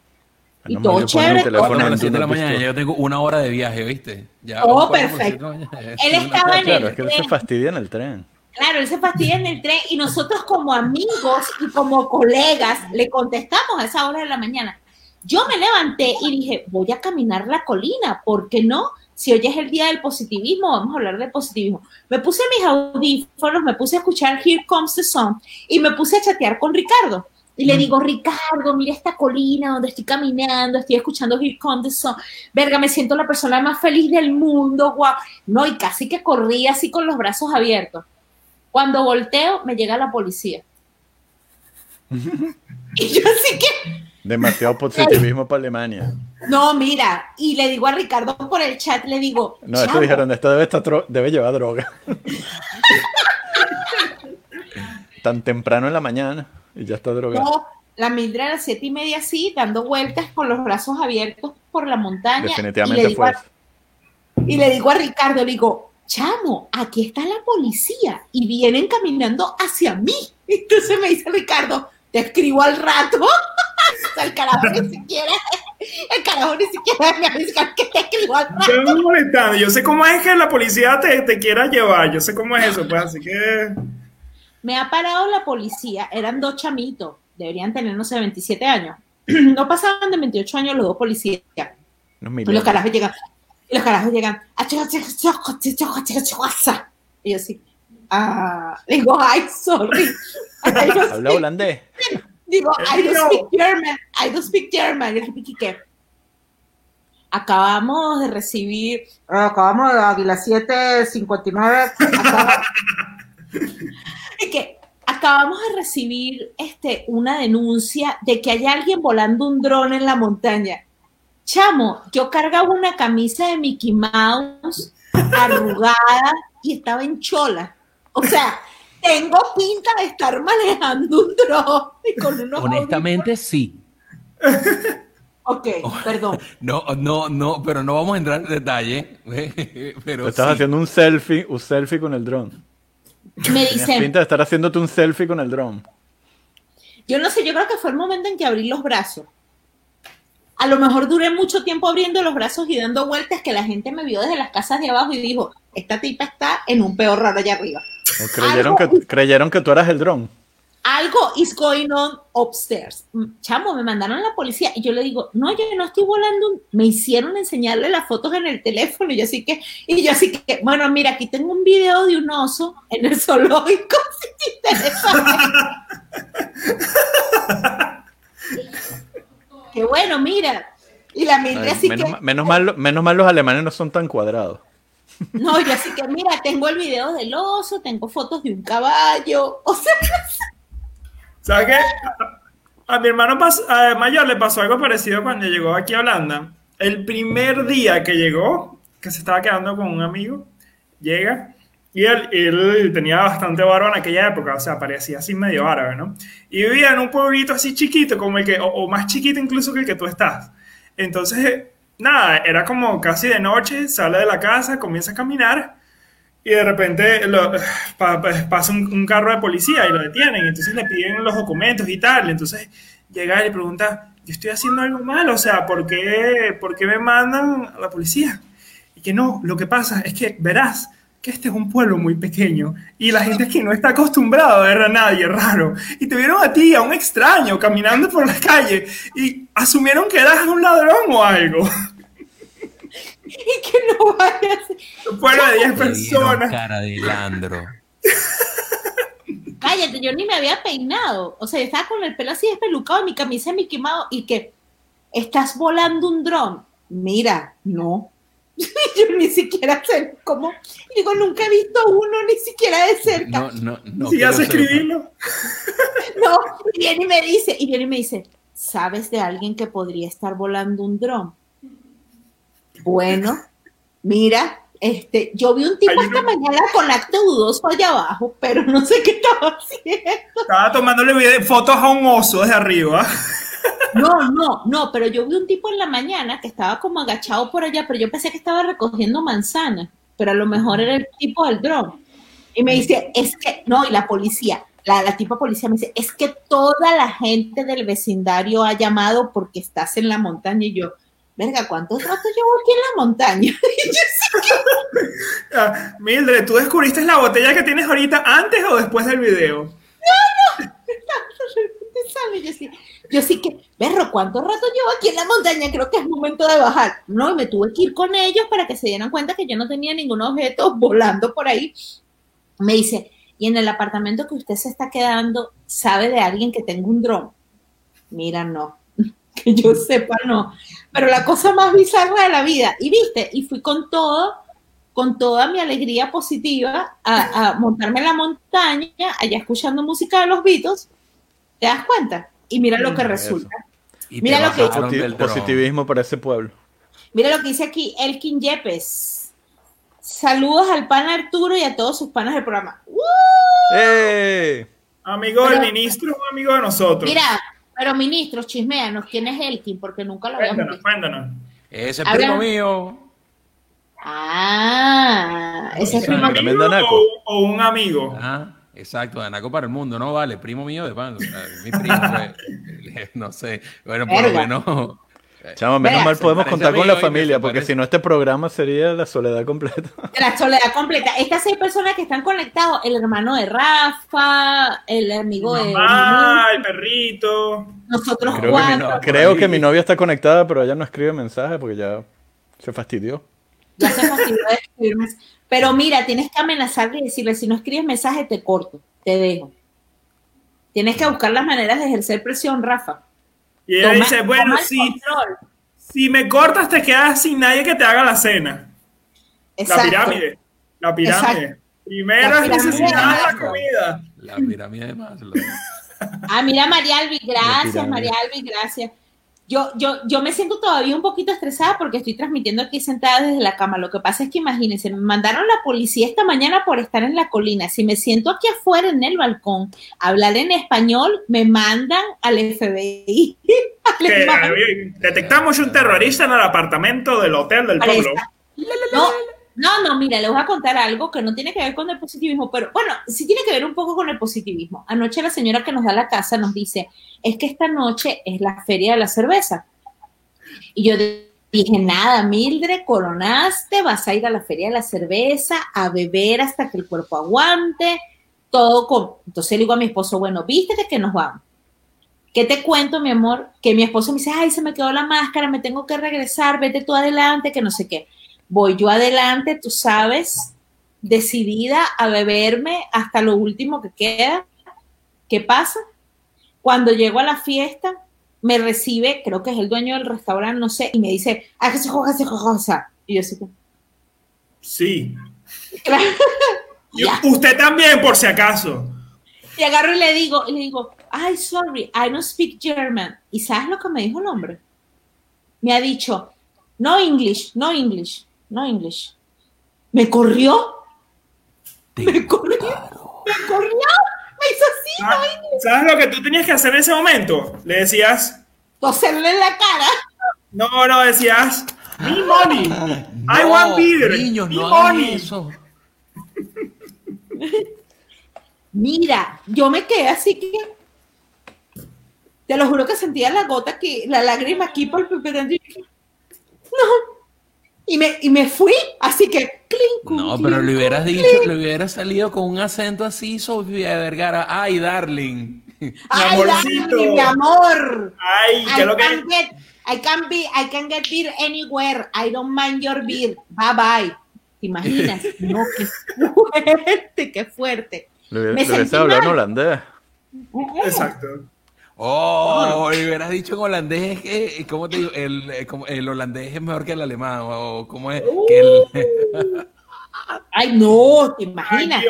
Y Menos todo chévere, el teléfono Cuatro a en las Do 7 de la mañana, ya yo tengo una hora de viaje, ¿viste? Ya, Oh, perfecto. Él estaba en Claro, el es que él se tren. fastidia en el tren. Claro, él se fastidia en el tren y nosotros como amigos y como colegas le contestamos a esa hora de la mañana. Yo me levanté y dije, voy a caminar la colina, ¿por qué no? Si hoy es el día del positivismo, vamos a hablar de positivismo. Me puse mis audífonos, me puse a escuchar Here Comes the Sun y me puse a chatear con Ricardo. Y le digo, Ricardo, mira esta colina donde estoy caminando, estoy escuchando Here Comes the Sun. Verga, me siento la persona más feliz del mundo, guau. No, y casi que corrí así con los brazos abiertos. Cuando volteo, me llega la policía. y yo así que, Demasiado positivismo para Alemania. no, mira, y le digo a Ricardo por el chat, le digo, No, esto "Chamo, dijeron, esto debe, estar debe llevar droga. Tan temprano en la mañana y ya está drogado. no, la Mildred a las siete y media así, dando vueltas con los brazos abiertos por la montaña. y le Definitivamente digo fue a-. Y le digo a Ricardo, le digo, chamo, aquí está la policía y vienen caminando hacia mí. Entonces me dice Ricardo, te escribo al rato. o sea, el carajo ni siquiera, el carajo ni siquiera me avisa que te escribo al rato. Yo molestando. Yo sé cómo es que la policía te, te quiera llevar. Yo sé cómo es eso, pues. Así que. Me ha parado la policía, eran dos chamitos, deberían tener, no sé, 27 años. no pasaban de 28 años los dos policías. Unos Y los carajos llegan, y los carajos llegan, y yo así, ah, digo, ay, sorry. Habla holandés. Digo, I don't No. speak German, I don't speak German. Y ¿qué? Acabamos de recibir, acabamos de Águila 759, acaba- y que acabamos de recibir este, una denuncia de que hay alguien volando un dron en la montaña. Chamo, yo cargaba una camisa de Mickey Mouse arrugada y estaba en chola. O sea, tengo pinta de estar manejando un dron y con unos Honestamente, sí. Ok, perdón. No, no, no, pero no vamos a entrar en detalle. pero Te estás sí. haciendo un selfie, un selfie con el dron. Me dicen, pinta de estar haciéndote un selfie con el dron. yo no sé, yo creo que fue el momento en que abrí los brazos. A lo mejor duré mucho tiempo abriendo los brazos y dando vueltas que la gente me vio desde las casas de abajo y dijo, esta tipa está en un peor raro allá arriba. ¿O creyeron, Algo- que, creyeron que tú eras el dron. Algo is going on upstairs. Mm, Chamo, me mandaron a la policía y yo le digo, no, yo no estoy volando. un-". Me hicieron enseñarle las fotos en el teléfono y yo así que, y yo así que, bueno, mira, aquí tengo un video de un oso en el zoológico, si te interesa. Qué bueno, mira. Y la Ay, así menos, que, menos mal, menos mal los alemanes no son tan cuadrados. no, yo así que, mira, tengo el video del oso, tengo fotos de un caballo, o sea, ¿Sabes qué? A mi hermano pas- a mayor le pasó algo parecido cuando llegó aquí a Holanda. El primer día que llegó, que se estaba quedando con un amigo, llega y él, él tenía bastante barba en aquella época, o sea, parecía así medio árabe, ¿no? Y vivía en un pueblito así chiquito, como el que, o, o más chiquito incluso que el que tú estás. Entonces, nada, era como casi de noche, sale de la casa, comienza a caminar y de repente lo- pa- pa- pasa un, carro de policía y lo detienen. Entonces le piden los documentos y tal. Entonces llega y le pregunta, yo estoy haciendo algo mal, o sea, ¿por qué, por qué me mandan a la policía? Y que no, lo que pasa es que verás que este es un pueblo muy pequeño y la gente aquí no está acostumbrada a ver a nadie raro. Y te vieron a ti, a un extraño, caminando por la calle y asumieron que eras un ladrón o algo. Y que no vayas. Pueblo de 10 Te dieron personas. cara de Landro. Cállate, yo ni me había peinado. O sea, yo estaba con el pelo así despelucado mi camisa de Mickey Mouse y que estás volando un dron. Mira, no. yo ni siquiera sé cómo. Digo, nunca he visto uno ni siquiera de cerca. No, no, no. Si ya sepa. escribirlo. No, y viene y me dice, y viene y me dice, ¿sabes de alguien que podría estar volando un dron? Bueno, mira, este, yo vi un tipo Hay esta mañana con acto dudoso allá abajo, pero no sé qué estaba haciendo. Estaba tomándole fotos a un oso desde arriba. No, no, no, pero yo vi un tipo en la mañana que estaba como agachado por allá, pero yo pensé que estaba recogiendo manzanas, pero a lo mejor era el tipo del dron. Y me dice, es que, no, y la policía, la, la tipa policía me dice, es que toda la gente del vecindario ha llamado porque estás en la montaña. Y yo, verga, ¿cuánto rato llevo aquí en la montaña? Ah, Mildred, ¿tú descubriste la botella que tienes ahorita antes o después del video? te sale, yo sí, yo sí que, perro, ¿cuánto rato llevo aquí en la montaña? Creo que es momento de bajar. No, y me tuve que ir con ellos para que se dieran cuenta que yo no tenía ningún objeto volando por ahí. Me dice, y en el apartamento que usted se está quedando, ¿sabe de alguien que tenga un dron? Mira, no, que yo sepa, no. Pero la cosa más bizarra de la vida, y viste, y fui con todo, con toda mi alegría positiva a, a montarme en la montaña, allá escuchando música de los Beatles, ¿te das cuenta? Y mira lo que resulta. Y Mira lo que- positivismo para ese pueblo. Mira lo que dice aquí Elkin Yepes. Saludos al pan Arturo y a todos sus panas del programa. ¡Uh! ¡Eh! Amigo del ministro, amigo de nosotros. Mira, pero ministros, chismeanos, ¿quién es Elkin? Porque nunca lo habíamos cuéntanos, visto. cuéntanos. Ese es Habla- primo mío. Ah, ese es ¿Un primo. Tremendo naco. o, o un amigo? Ajá, exacto, de Anaco para el mundo, no vale, primo mío de pan. o sea, Mi primo, pues, no sé. Bueno, por lo Verga. menos. Chamo, menos Vea, mal podemos contar con la familia, porque si no este programa sería la soledad completa. La soledad completa. Estas seis personas que están conectados, el hermano de Rafa, el amigo de Mamá, el perrito. nosotros Creo que, mi, cuatro. no- creo que mi novia está conectada, pero ella no escribe mensajes porque ya se fastidió. Ya se fastidió de escribirme. Pero mira, tienes que amenazarle y decirle, si no escribes mensaje, te corto, te dejo. Tienes que buscar las maneras de ejercer presión, Rafa. Y ella Toma- dice, bueno, si, control. si me cortas te quedas sin nadie que te haga la cena. Exacto. La pirámide. La pirámide. Exacto. Primero La es necesidad la comida. La pirámide de Maslow. Ah, mira, María Albi, gracias. María Albi, gracias. Yo, yo, yo me siento todavía un poquito estresada porque estoy transmitiendo aquí sentada desde la cama. Lo que pasa es que imagínense, me mandaron la policía esta mañana por estar en la colina. Si me siento aquí afuera en el balcón a hablar en español, me mandan al FBI. Que, eh, detectamos un terrorista en el apartamento del hotel del pueblo. No, no, no, mira, les voy a contar algo que no tiene que ver con el positivismo, pero bueno, sí tiene que ver un poco con el positivismo. Anoche la señora que nos da la casa nos dice, es que esta noche es la feria de la cerveza. Y yo dije, nada, Mildred, coronaste, vas a ir a la feria de la cerveza a beber hasta que el cuerpo aguante, todo con... Entonces le digo a mi esposo, bueno, vístete que nos vamos. ¿Qué te cuento, mi amor? Que mi esposo me dice, ay, se me quedó la máscara, me tengo que regresar, vete tú adelante, que no sé qué. Voy yo adelante, tú sabes, decidida a beberme hasta lo último que queda. ¿Qué pasa? Cuando llego a la fiesta, me recibe, creo que es el dueño del restaurante, no sé, y me dice, ah, que se juega, se juega, Y yo así, Sí. claro. Usted también, por si acaso. Y agarro y le digo, y le digo, ay, sorry, I don't speak German. ¿Y sabes lo que me dijo el hombre? Me ha dicho, no English, no English, no English. Me corrió, me corrió, me corrió, me hizo así, no Ah, ¿Sabes lo que tú tenías que hacer en ese momento? Le decías, toserle en la cara. No, no, decías, me money. I want beer. Niños, me no money. eso. Mira, yo me quedé así que. Te lo juro que sentía la gota aquí, la lágrima aquí por el. No. Y me, y me fui, así que. clink, No, pero le hubieras dicho, le hubieras salido con un acento así, Sofía Vergara. Ay, darling. Ay, amorcito. Dani, mi amor. Ay, I ¿qué es lo que can get, I can be, I can get beer anywhere. I don't mind your beer. Bye bye. ¿Te imaginas? No, qué fuerte, qué fuerte. Le, hubiese hablado en holandés. Exacto. Oh, le hubieras dicho en holandés que, ¿cómo te digo? El, eh, como- el holandés es mejor que el alemán, o cómo es que el... Ay, no, ¿te Ay, imaginas?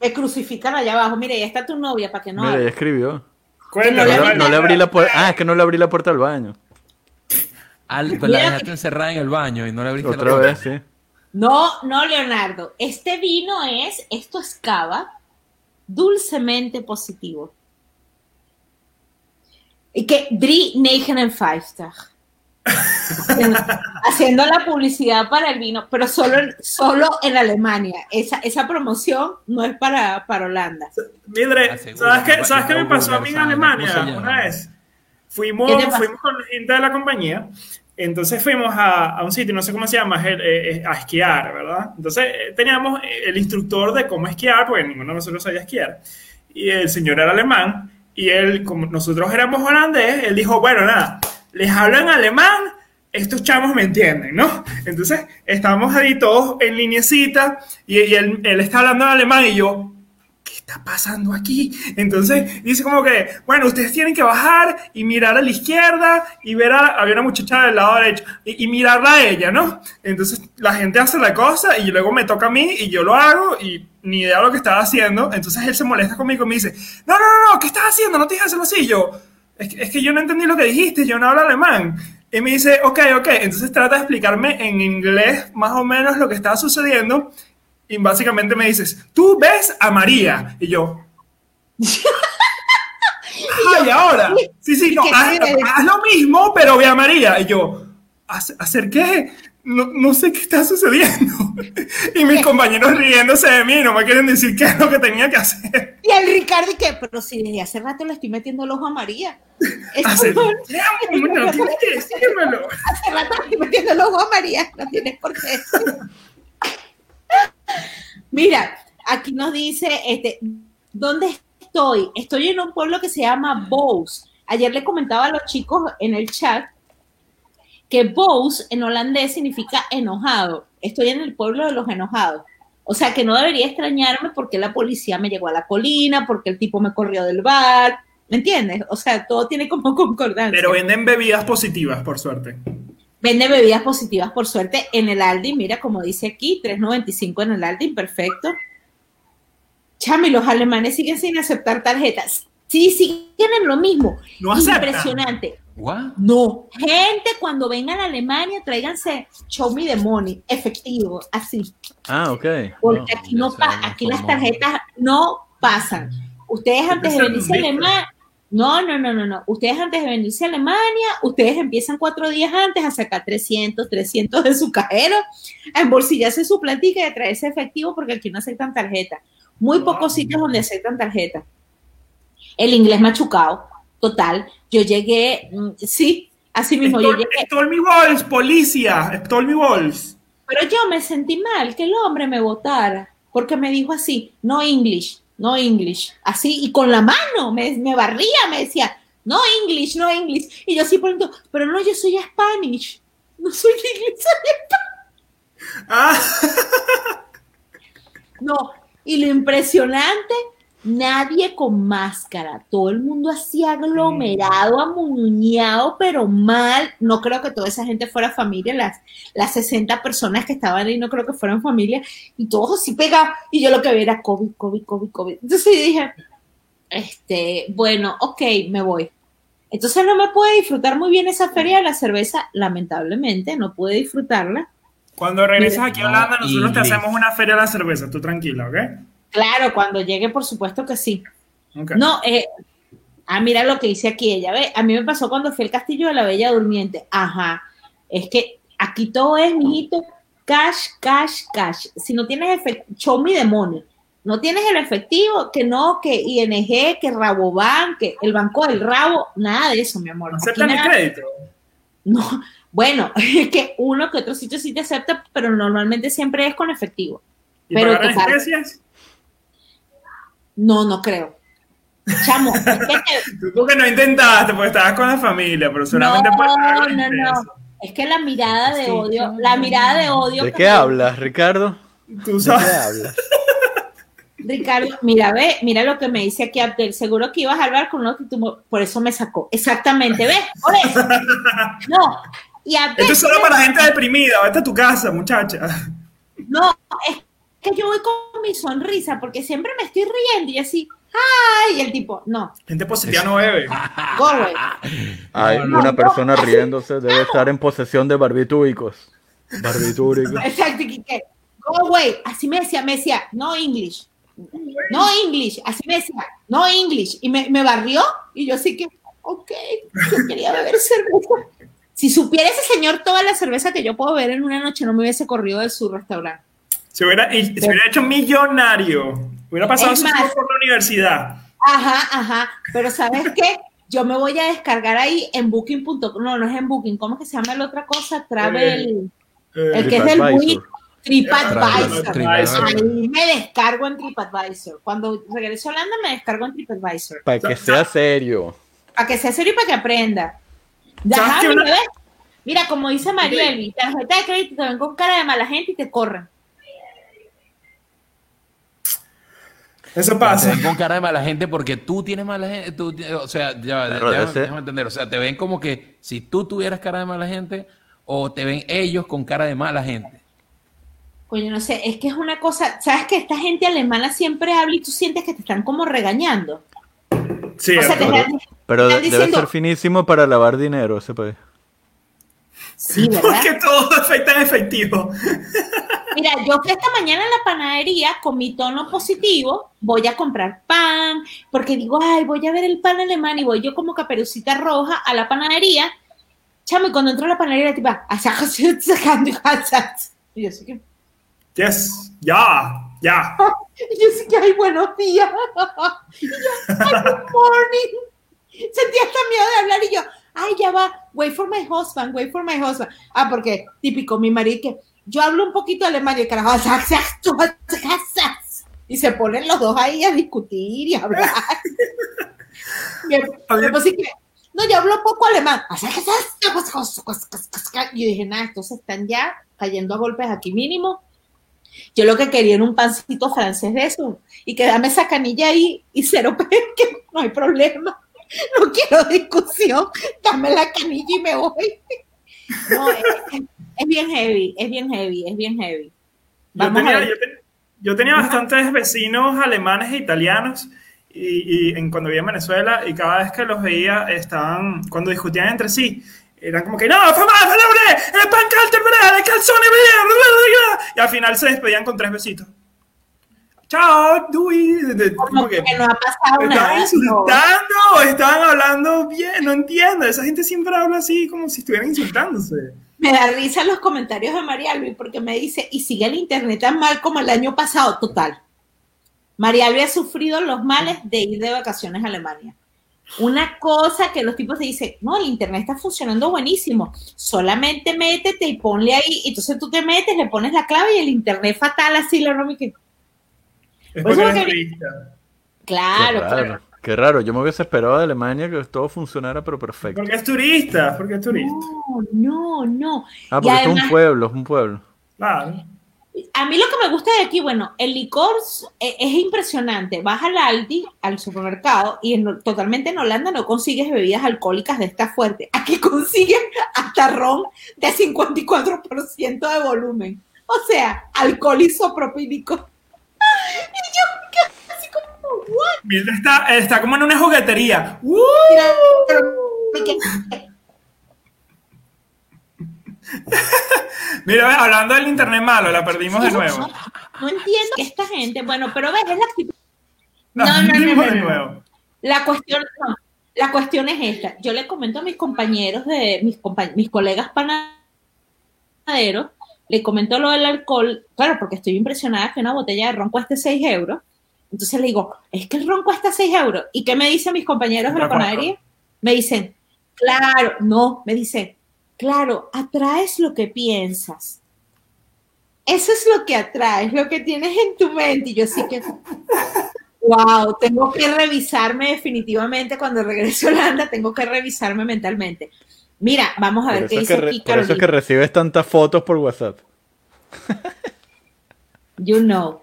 Me crucifican allá abajo. Mire, ya está tu novia para que no Mira, ella escribió. Cuéntame, No, le- vale. no le abrí la puerta. Ah, es que no le abrí la puerta al baño. Al- pues la dejaste encerrada en el baño y no le abriste la Otra puerta. vez, sí. No, no, Leonardo. Este vino es, esto es cava, dulcemente positivo. Y que Brie Negen en Five Haciendo la publicidad para el vino, pero solo, solo en Alemania. Esa, esa promoción no es para, para Holanda. Mildred, Asegura, ¿sabes qué, ¿sabes qué me pasó a mí en Alemania una vez? Fuimos, fuimos con la gente de la compañía, entonces fuimos a, a un sitio, no sé cómo se llama, eh, a esquiar, ¿verdad? Entonces eh, teníamos el instructor de cómo esquiar, porque ninguno de nosotros sabía esquiar, y el señor era alemán, y él, como nosotros éramos holandés, él dijo, bueno, nada, les hablo en alemán, estos chamos me entienden, ¿no? Entonces, estábamos ahí todos en linecita, y, y él, él está hablando en alemán, y yo, ¿qué está pasando aquí? Entonces dice como que, bueno, ustedes tienen que bajar y mirar a la izquierda y ver a, había una muchacha del lado derecho y, y mirarla a ella, ¿no? Entonces la gente hace la cosa y luego me toca a mí y yo lo hago y ni idea de lo que estaba haciendo. Entonces él se molesta conmigo y me dice, no, no, no, no, ¿qué estás haciendo? No te dejes hacerlo así. Y yo, es que, es que yo no entendí lo que dijiste, yo no hablo alemán. Y me dice, ok, ok, entonces trata de explicarme en inglés más o menos lo que estaba sucediendo. Y básicamente me dices, tú ves a María. Y yo, ¡ay, ahora! Sí, sí, no, ¿Qué haz, haz lo mismo, pero ve a María. Y yo, ¿hacer hacer qué? No, no sé qué está sucediendo. Y mis compañeros riéndose de mí, no me quieren decir qué es lo que tenía que hacer. Y el Ricardo, ¿qué? Pero si desde hace rato le estoy metiendo el ojo a María. Hacer no- tienes que decírmelo. hace rato le estoy metiendo el ojo a María. No tienes por qué decirlo. Mira, aquí nos dice, este, ¿dónde estoy? Estoy en un pueblo que se llama Bous. Ayer le comentaba a los chicos en el chat que Bous en holandés significa enojado. Estoy en el pueblo de los enojados. O sea que no debería extrañarme porque la policía me llegó a la colina, porque el tipo me corrió del bar. ¿Me entiendes? O sea, todo tiene como concordancia. Pero venden bebidas positivas, por suerte. Vende bebidas positivas, por suerte, en el Aldi. Mira, como dice aquí, 3.95 en el Aldi, perfecto. Chami, los alemanes siguen sin aceptar tarjetas. Sí, siguen en lo mismo. No. Impresionante. ¿What? No, gente, cuando vengan a Alemania, tráiganse show me the money, efectivo, así. Ah, ok. Porque No. aquí no pa- aquí las tarjetas no pasan. Ustedes antes de venirse a. Alemania, no, no, no, no, no. Ustedes antes de venirse a Alemania, ustedes empiezan cuatro días antes a sacar 300, 300 de su cajero, a embolsillarse su platica y a traerse efectivo porque aquí no aceptan tarjeta. Muy Wow. pocos sitios donde aceptan tarjeta. El inglés machucado, total. Yo llegué, mm, sí, así mismo, yo Stol, llegué, Stol mi bols, policía. Stol mi bols. pero yo me sentí mal que el hombre me votara, porque me dijo así, no English, no English, así, y con la mano, me, me barría, me decía, no English, no English, y yo así por dentro, pero no, yo soy Spanish, no soy English, soy Ah, No, y lo impresionante, nadie con máscara, todo el mundo así aglomerado, amuñuñado, pero mal. No creo que toda esa gente fuera familia, las, las 60 personas que estaban ahí no creo que fueran familia, y todos así pegados. Y yo lo que veía era COVID, COVID, COVID, COVID. Entonces dije, este, bueno, ok, me voy. Entonces no me pude disfrutar muy bien esa feria de la cerveza, lamentablemente, no pude disfrutarla. Cuando regresas aquí a No, Holanda, nosotros te hacemos una feria de la cerveza. Tú tranquila, ¿ok? Claro, cuando llegue, por supuesto que sí. No, eh, Ah, mira lo que dice aquí ella, ve, a mí me pasó cuando fui al Castillo de la Bella Durmiente. Ajá, es que aquí todo es, mijito, cash, cash, cash. Si no tienes efectivo, show me the money. No tienes el efectivo, que no, que ING, que Rabobank, que el banco del rabo, nada de eso, mi amor. ¿No Aquí aceptan el crédito? No, bueno, es que uno que otro sitio sí te acepta, pero normalmente siempre es con efectivo. ¿Y Pero pagar en total. especies? No, no creo. Chamo, es que te- Tú porque no intentaste, porque estabas con la familia, pero seguramente no, no, no. especies. Es que la mirada de odio, la mirada de odio. ¿De que qué me- hablas, Ricardo? Tú ¿De qué sabes. hablas? Ricardo, mira, ve, mira lo que me dice aquí Abdel. Seguro que ibas a hablar con uno que tú, por eso me sacó. Exactamente, ¿ves? Por eso. No. Y Abdel, Esto es solo para gente deprimida. Vete a tu casa, muchacha. no, es que yo voy con mi sonrisa porque siempre me estoy riendo y así, ¡ay! Y el tipo, no, Gente positiva no bebe. go away. Hay No, una no, persona riéndose, debe estar en posesión de barbitúricos. Barbitúricos. Exacto, que, go away. Así me decía, me decía, no English. No English. Así me decía, no English. Y me, me barrió y yo así que, ok, yo quería beber cerveza. Si supiera ese señor toda la cerveza que yo puedo beber en una noche, no me hubiese corrido de su restaurante. Se hubiera, se hubiera hecho millonario. Hubiera pasado su por la universidad. Ajá, ajá. Pero ¿sabes qué? Yo me voy a descargar ahí en booking.com. No, no es en booking. ¿Cómo que se llama la otra cosa? Travel. Eh, el que es del TripAdvisor. Wii. TripAdvisor. TripAdvisor. Ahí me descargo en TripAdvisor. Cuando regreso a Holanda me descargo en TripAdvisor. Para que sea serio. Para que sea serio y para que aprenda. ¿Sabes Ajá, Una-. Mira, como dice Marielvi, tarjeta de crédito te ven con cara de mala gente y te corren. Eso Te pasa. ven con cara de mala gente porque tú tienes mala gente. tú- o sea, ya, déjame, ese- déjame entender. O sea, te ven como que si tú tuvieras cara de mala gente o te ven ellos con cara de mala gente. Coño, no sé, es que es una cosa, sabes que esta gente alemana siempre habla y tú sientes que te están como regañando. Sí, O sea, te están- Pero Están debe ser finísimo para lavar dinero ese país. Sí, ¿verdad? Porque todo afecta en efectivo. Mira, yo fui esta mañana en la panadería con mi tono positivo, voy a comprar pan, porque digo, ay, voy a ver el pan alemán y voy yo como caperucita roja a la panadería. Chamo, y cuando entro a la panadería, la tipa, y yo así que, Yes. Ya. Ya. y yo así que, ay, buenos días. Y yo, ay, good morning. Sentí hasta miedo de hablar y yo, ay, ya va, wait for my husband, wait for my husband. Ah, porque típico, mi marido que yo hablo un poquito alemán y el carajo, y se ponen los dos ahí a discutir y a hablar. Que, no, yo hablo poco alemán. Y yo dije, nada, estos están ya cayendo a golpes aquí mínimo. Yo lo que quería era un pancito francés de eso y que dame esa canilla ahí y cero que no hay problema. No quiero discusión, dame la canilla y me voy. No, es, bien heavy, es bien heavy, es bien heavy. Yo Vamos a tenía, ver. yo, ten- yo tenía bastantes vecinos alemanes e italianos y, y en, cuando vivía en Venezuela y cada vez que los veía estaban, cuando discutían entre sí, eran como que no, mal, el pan calter, el calzone, y al final se despedían con tres besitos. Chao, Dui. Como que que, no ha pasado ¿me nada. ¿Estaban no. insultando o estaban hablando bien? No entiendo. Esa gente siempre habla así como si estuvieran insultándose. Me da risa los comentarios de María Albi porque me dice, y sigue el internet tan mal como el año pasado, total. María Albi ha sufrido los males de ir de vacaciones a Alemania. Una cosa que los tipos te dicen, no, el internet está funcionando buenísimo, solamente métete y ponle ahí, entonces tú te metes, le pones la clave y el internet fatal así, la Romy que, Es Pues que- turista. claro, Qué raro. claro. Qué raro. Yo me hubiese esperado de Alemania que todo funcionara, pero perfecto. Porque es turista, porque es turista. No, no, no. Ah, porque es un pueblo, es un pueblo. Claro. A mí lo que me gusta de aquí, bueno, el licor es, es impresionante. Vas al Aldi, al supermercado, y en- totalmente en Holanda no consigues bebidas alcohólicas de esta fuerte. Aquí consigues hasta ron de 54% de volumen. O sea, alcohol isopropílico. Y yo así como, ¿what? Mildred está, está como en una juguetería. ¡Uh! Mira, hablando del internet malo, la perdimos de nuevo. No, no entiendo que esta gente, bueno, pero ves, es la actitud. No, no, no, de nuevo. La cuestión, no. la cuestión es esta. Yo le comento a mis compañeros de mis, compa- mis colegas panaderos, le comento lo del alcohol, claro, porque estoy impresionada que una botella de ron cueste 6 euros. Entonces le digo, es que el ron cuesta 6 euros. ¿Y qué me dicen mis compañeros de la panadería? Me dicen, claro, no, me dicen, claro, atraes lo que piensas. Eso es lo que atraes, lo que tienes en tu mente. Y yo sí que, wow, tengo que revisarme definitivamente cuando regreso a Holanda, tengo que revisarme mentalmente. Mira, vamos a ver qué es dice que aquí por eso es que recibes tantas fotos por WhatsApp. You know.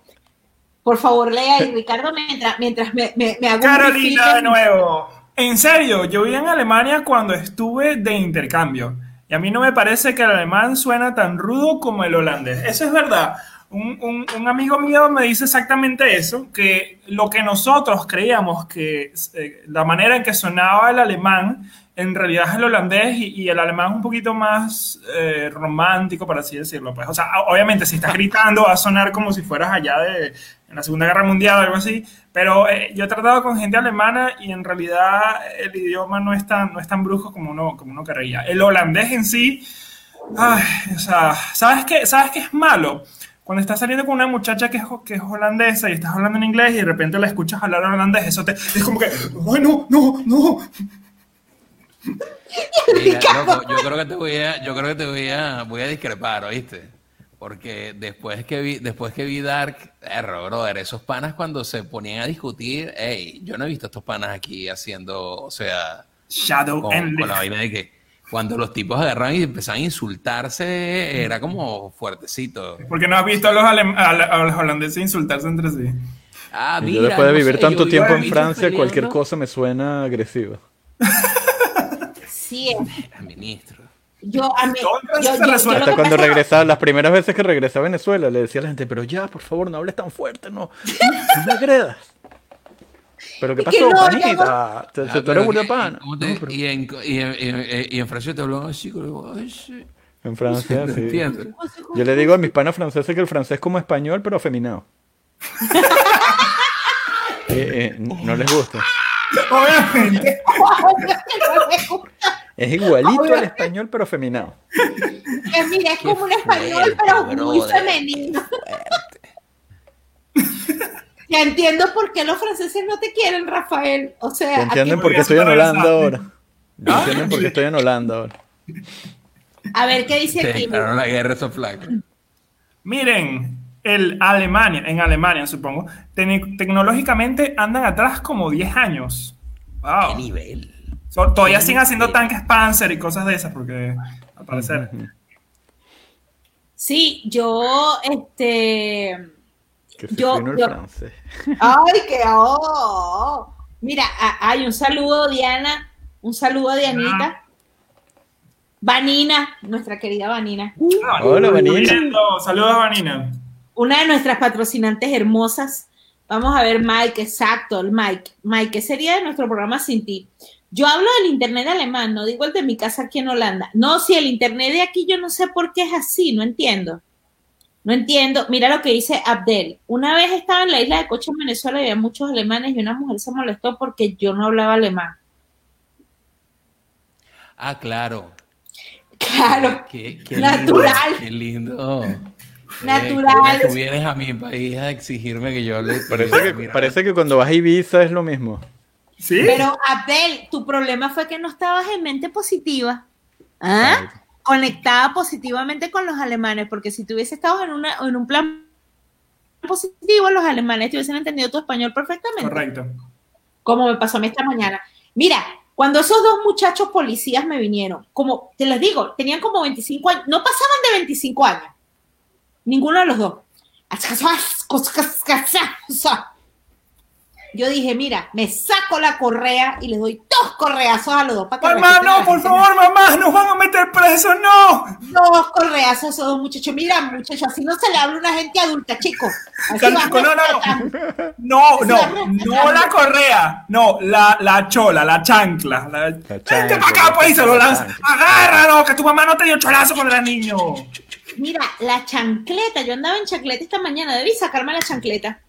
Por favor, lea ahí, Ricardo, mientras, mientras me, me, me hago un Carolina de refill. nuevo. En serio, yo viví en Alemania cuando estuve de intercambio. Y a mí no me parece que el alemán suena tan rudo como el holandés. Eso es verdad. Un, un- un amigo mío me dice exactamente eso, que lo que nosotros creíamos que eh, la manera en que sonaba el alemán, en realidad es el holandés y, y el alemán es un poquito más eh, romántico, por así decirlo. Pues. O sea, obviamente si estás gritando va a sonar como si fueras allá de en la Segunda Guerra Mundial o algo así, pero eh, yo he tratado con gente alemana y en realidad el idioma no es tan, no es tan brusco como uno, como uno creía. El holandés en sí, ay, o sea, ¿sabes qué, ¿sabes qué es malo? Cuando estás saliendo con una muchacha que es, que es holandesa y estás hablando en inglés y de repente la escuchas hablar holandés, eso te, es como que, ay, no, no, no. Mira, loco, yo creo que te voy a, yo creo que te voy a, voy a discrepar, ¿oíste? Porque después que vi, después que vi Dark, error, brother, esos panas cuando se ponían a discutir, hey, yo no he visto estos panas aquí haciendo, o sea, Shadow con, and con la vaina de que cuando los tipos agarraban y empezaban a insultarse, era como fuertecito. Porque no has visto a los, alem- a la- a los holandeses insultarse entre sí. Ah, mira, yo después de no vivir sé, tanto tiempo en Francia, cualquier cosa me suena agresiva. Sí, Mira, ministro. yo a mí, yo, yo- Hasta cuando regresaba, las primeras veces que regresé a Venezuela, le decía a la gente, pero ya, por favor, no hables tan fuerte, no, no me agredas. ¿Pero qué Es que pasó, no, panita? ¿Te- Ah, se- ¿Tú eres ¿y- burda y pana? No, en, y, en, y en- y en Francia te hablan así, como, ay, sí. En Francia, ¿Me sí. Yo le digo a mis panas franceses que el francés es como español, pero afeminado. Eh, eh, no les gusta. Obviamente. Es igualito al español, pero afeminado. Que mira, es como un español, fuerte, pero muy brother. femenino. Ya entiendo por qué los franceses no te quieren, Rafael. O sea, ¿Ya entienden por qué estoy en Holanda ahora? ¿Ya Ah, entienden por qué estoy en Holanda ahora? a ver qué dice Te aquí. la guerra esos flacos. Miren, el Alemania, en Alemania supongo, tec- tecnológicamente andan atrás como 10 años. ¿Qué Wow. nivel? So- todavía siguen haciendo tanques Panzer y cosas de esas, porque al parecer. Sí, yo, este. Que se Yo- fino el yo- francés. Ay, que oh. Mira, hay un saludo, Diana. Un saludo a Dianita. Vanina, nuestra querida Vanina. Ah, Hola, Vanina. Saludos Vanina. Una de nuestras patrocinantes hermosas. Vamos a ver, Mike, exacto, el Mike. Mike, ¿qué sería de nuestro programa sin ti? Yo hablo del internet alemán, no digo el de mi casa aquí en Holanda. No, si el internet de aquí yo no sé por qué es así, no entiendo. No entiendo. Mira lo que dice Abdel. Una vez estaba en la isla de Coche en Venezuela y había muchos alemanes y una mujer se molestó porque yo no hablaba alemán. Ah, claro. Claro, Qué, qué Natural. Lindo, qué lindo. Natural. Eh, tú vienes a mi país a exigirme que yo le. Parece que, parece que cuando vas a Ibiza es lo mismo. ¿Sí? pero Abdel, tu problema fue que no estabas en mente positiva. ¿Ah? Conectada positivamente con los alemanes, porque si tú hubieses estado en, una, en un plan positivo, los alemanes te hubiesen entendido tu español perfectamente. Correcto. como me pasó a mí esta mañana. Mira, cuando esos dos muchachos policías me vinieron, como te les digo, tenían como 25 años, no pasaban de 25 años. Ninguno de los dos. Yo dije, mira, me saco la correa y les doy dos correazos a los dos para que Mamá, no, la por gente. favor, mamá, nos van a meter presos, no. Dos correazos a esos dos muchachos. Mira, muchachos, así no se le habla a una gente adulta, chicos. No, no, no. No, no, no la correa, no, la, la chola, la chancla. La... Vente chancla, para acá, la pues, y se lo lanza. Agárralo, que tu mamá no te dio cholazo cuando era niño. Mira, la chancleta, yo andaba en chancleta esta mañana, debí sacarme la chancleta.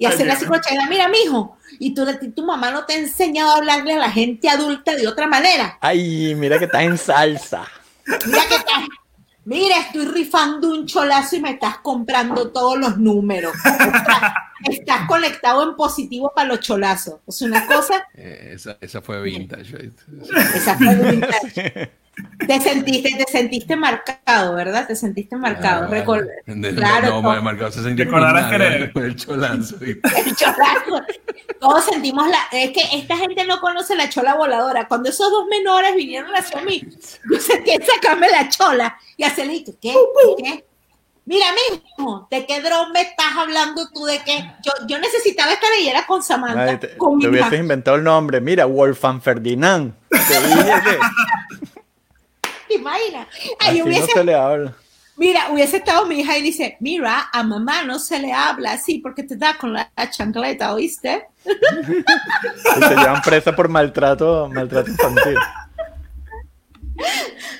Y hacerle así con mira, mijo, y tú, tu mamá no te ha enseñado a hablarle a la gente adulta de otra manera. Ay, mira que estás en salsa. Mira que estás, mira, estoy rifando un cholazo y me estás comprando todos los números. Estás, estás conectado en positivo para los cholazos. Es una cosa, Eh, esa, esa fue vintage. esa fue vintage. Te sentiste, te sentiste marcado, ¿verdad? Te sentiste marcado. Ah, Recor- de- claro, no, me marcado 60 Recordarás querer. con el cholazo. el cholazo. Todos sentimos la. Es que esta gente no conoce la chola voladora. Cuando esos dos menores vinieron hacia mí, yo sentí sacarme la chola y hacerle. ¿Qué? ¿Qué? ¿Qué? Mira, mijo, ¿de qué dron me estás hablando tú? ¿De qué? Yo, yo necesitaba esta leyera con Samantha. Ay, te, con mi te hubieses inventado el nombre. Mira, Wolfgang Ferdinand. Te dije que ¿Te imaginas? Ay, así no hubiese, se le habla. Mira, hubiese estado mi hija y dice: Mira, a mamá no se le habla así porque te da con la chancleta, ¿oíste? Y se llevan presa por maltrato, maltrato infantil.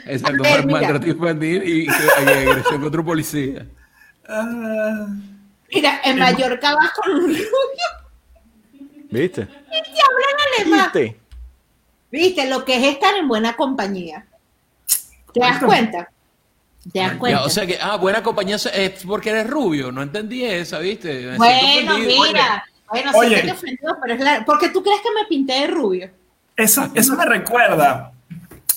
Exacto, ver, maltrato infantil y, y agresión contra un policía. Ah, Mira, en Mallorca vas con un rubio ¿Viste? y te hablan alemán. ¿Viste? ¿Viste? Lo que es estar en buena compañía. ¿Te das cuenta? ¿Te das cuenta? Ya, o sea que, ah, buena compañía es porque eres rubio. No entendí esa, ¿viste? Me bueno, mira. Bueno, Oye. siempre te ofendido, pero es la... Porque tú crees que me pinté de rubio. Eso, eso me recuerda.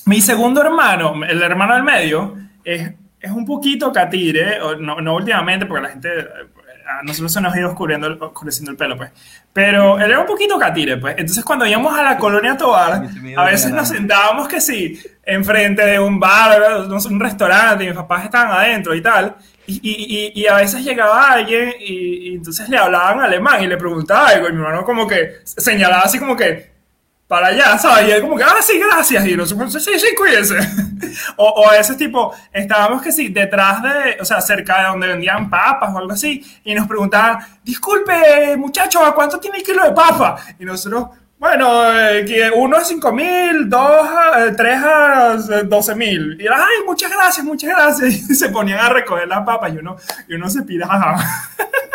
Mi segundo hermano, el hermano del medio, es, es un poquito catire, no, no últimamente, porque la gente, a nosotros se nos ido oscureciendo el, oscureciendo el pelo, pues. Pero él era un poquito catire, pues. Entonces, cuando íbamos a la colonia Tobar, a veces nos sentábamos que sí, enfrente de un bar, un restaurante, y mis papás estaban adentro y tal. Y, y, y, y a veces llegaba alguien y, y entonces le hablaban alemán y le preguntaba algo, y mi hermano como que señalaba así como que para allá, ¿sabes? Y él como que, ah, sí, gracias. Y nosotros, sí, sí, cuídense. o, o a veces tipo, estábamos que sí, detrás de, o sea, cerca de donde vendían papas o algo así, y nos preguntaban, disculpe, muchacho, ¿a cuánto tiene el kilo de papa? Y nosotros, bueno, eh, uno a 5 mil, dos a, eh, tres a eh, 12 mil. Y ay, muchas gracias, muchas gracias. Y se ponían a recoger las papas y uno, y uno se piraba.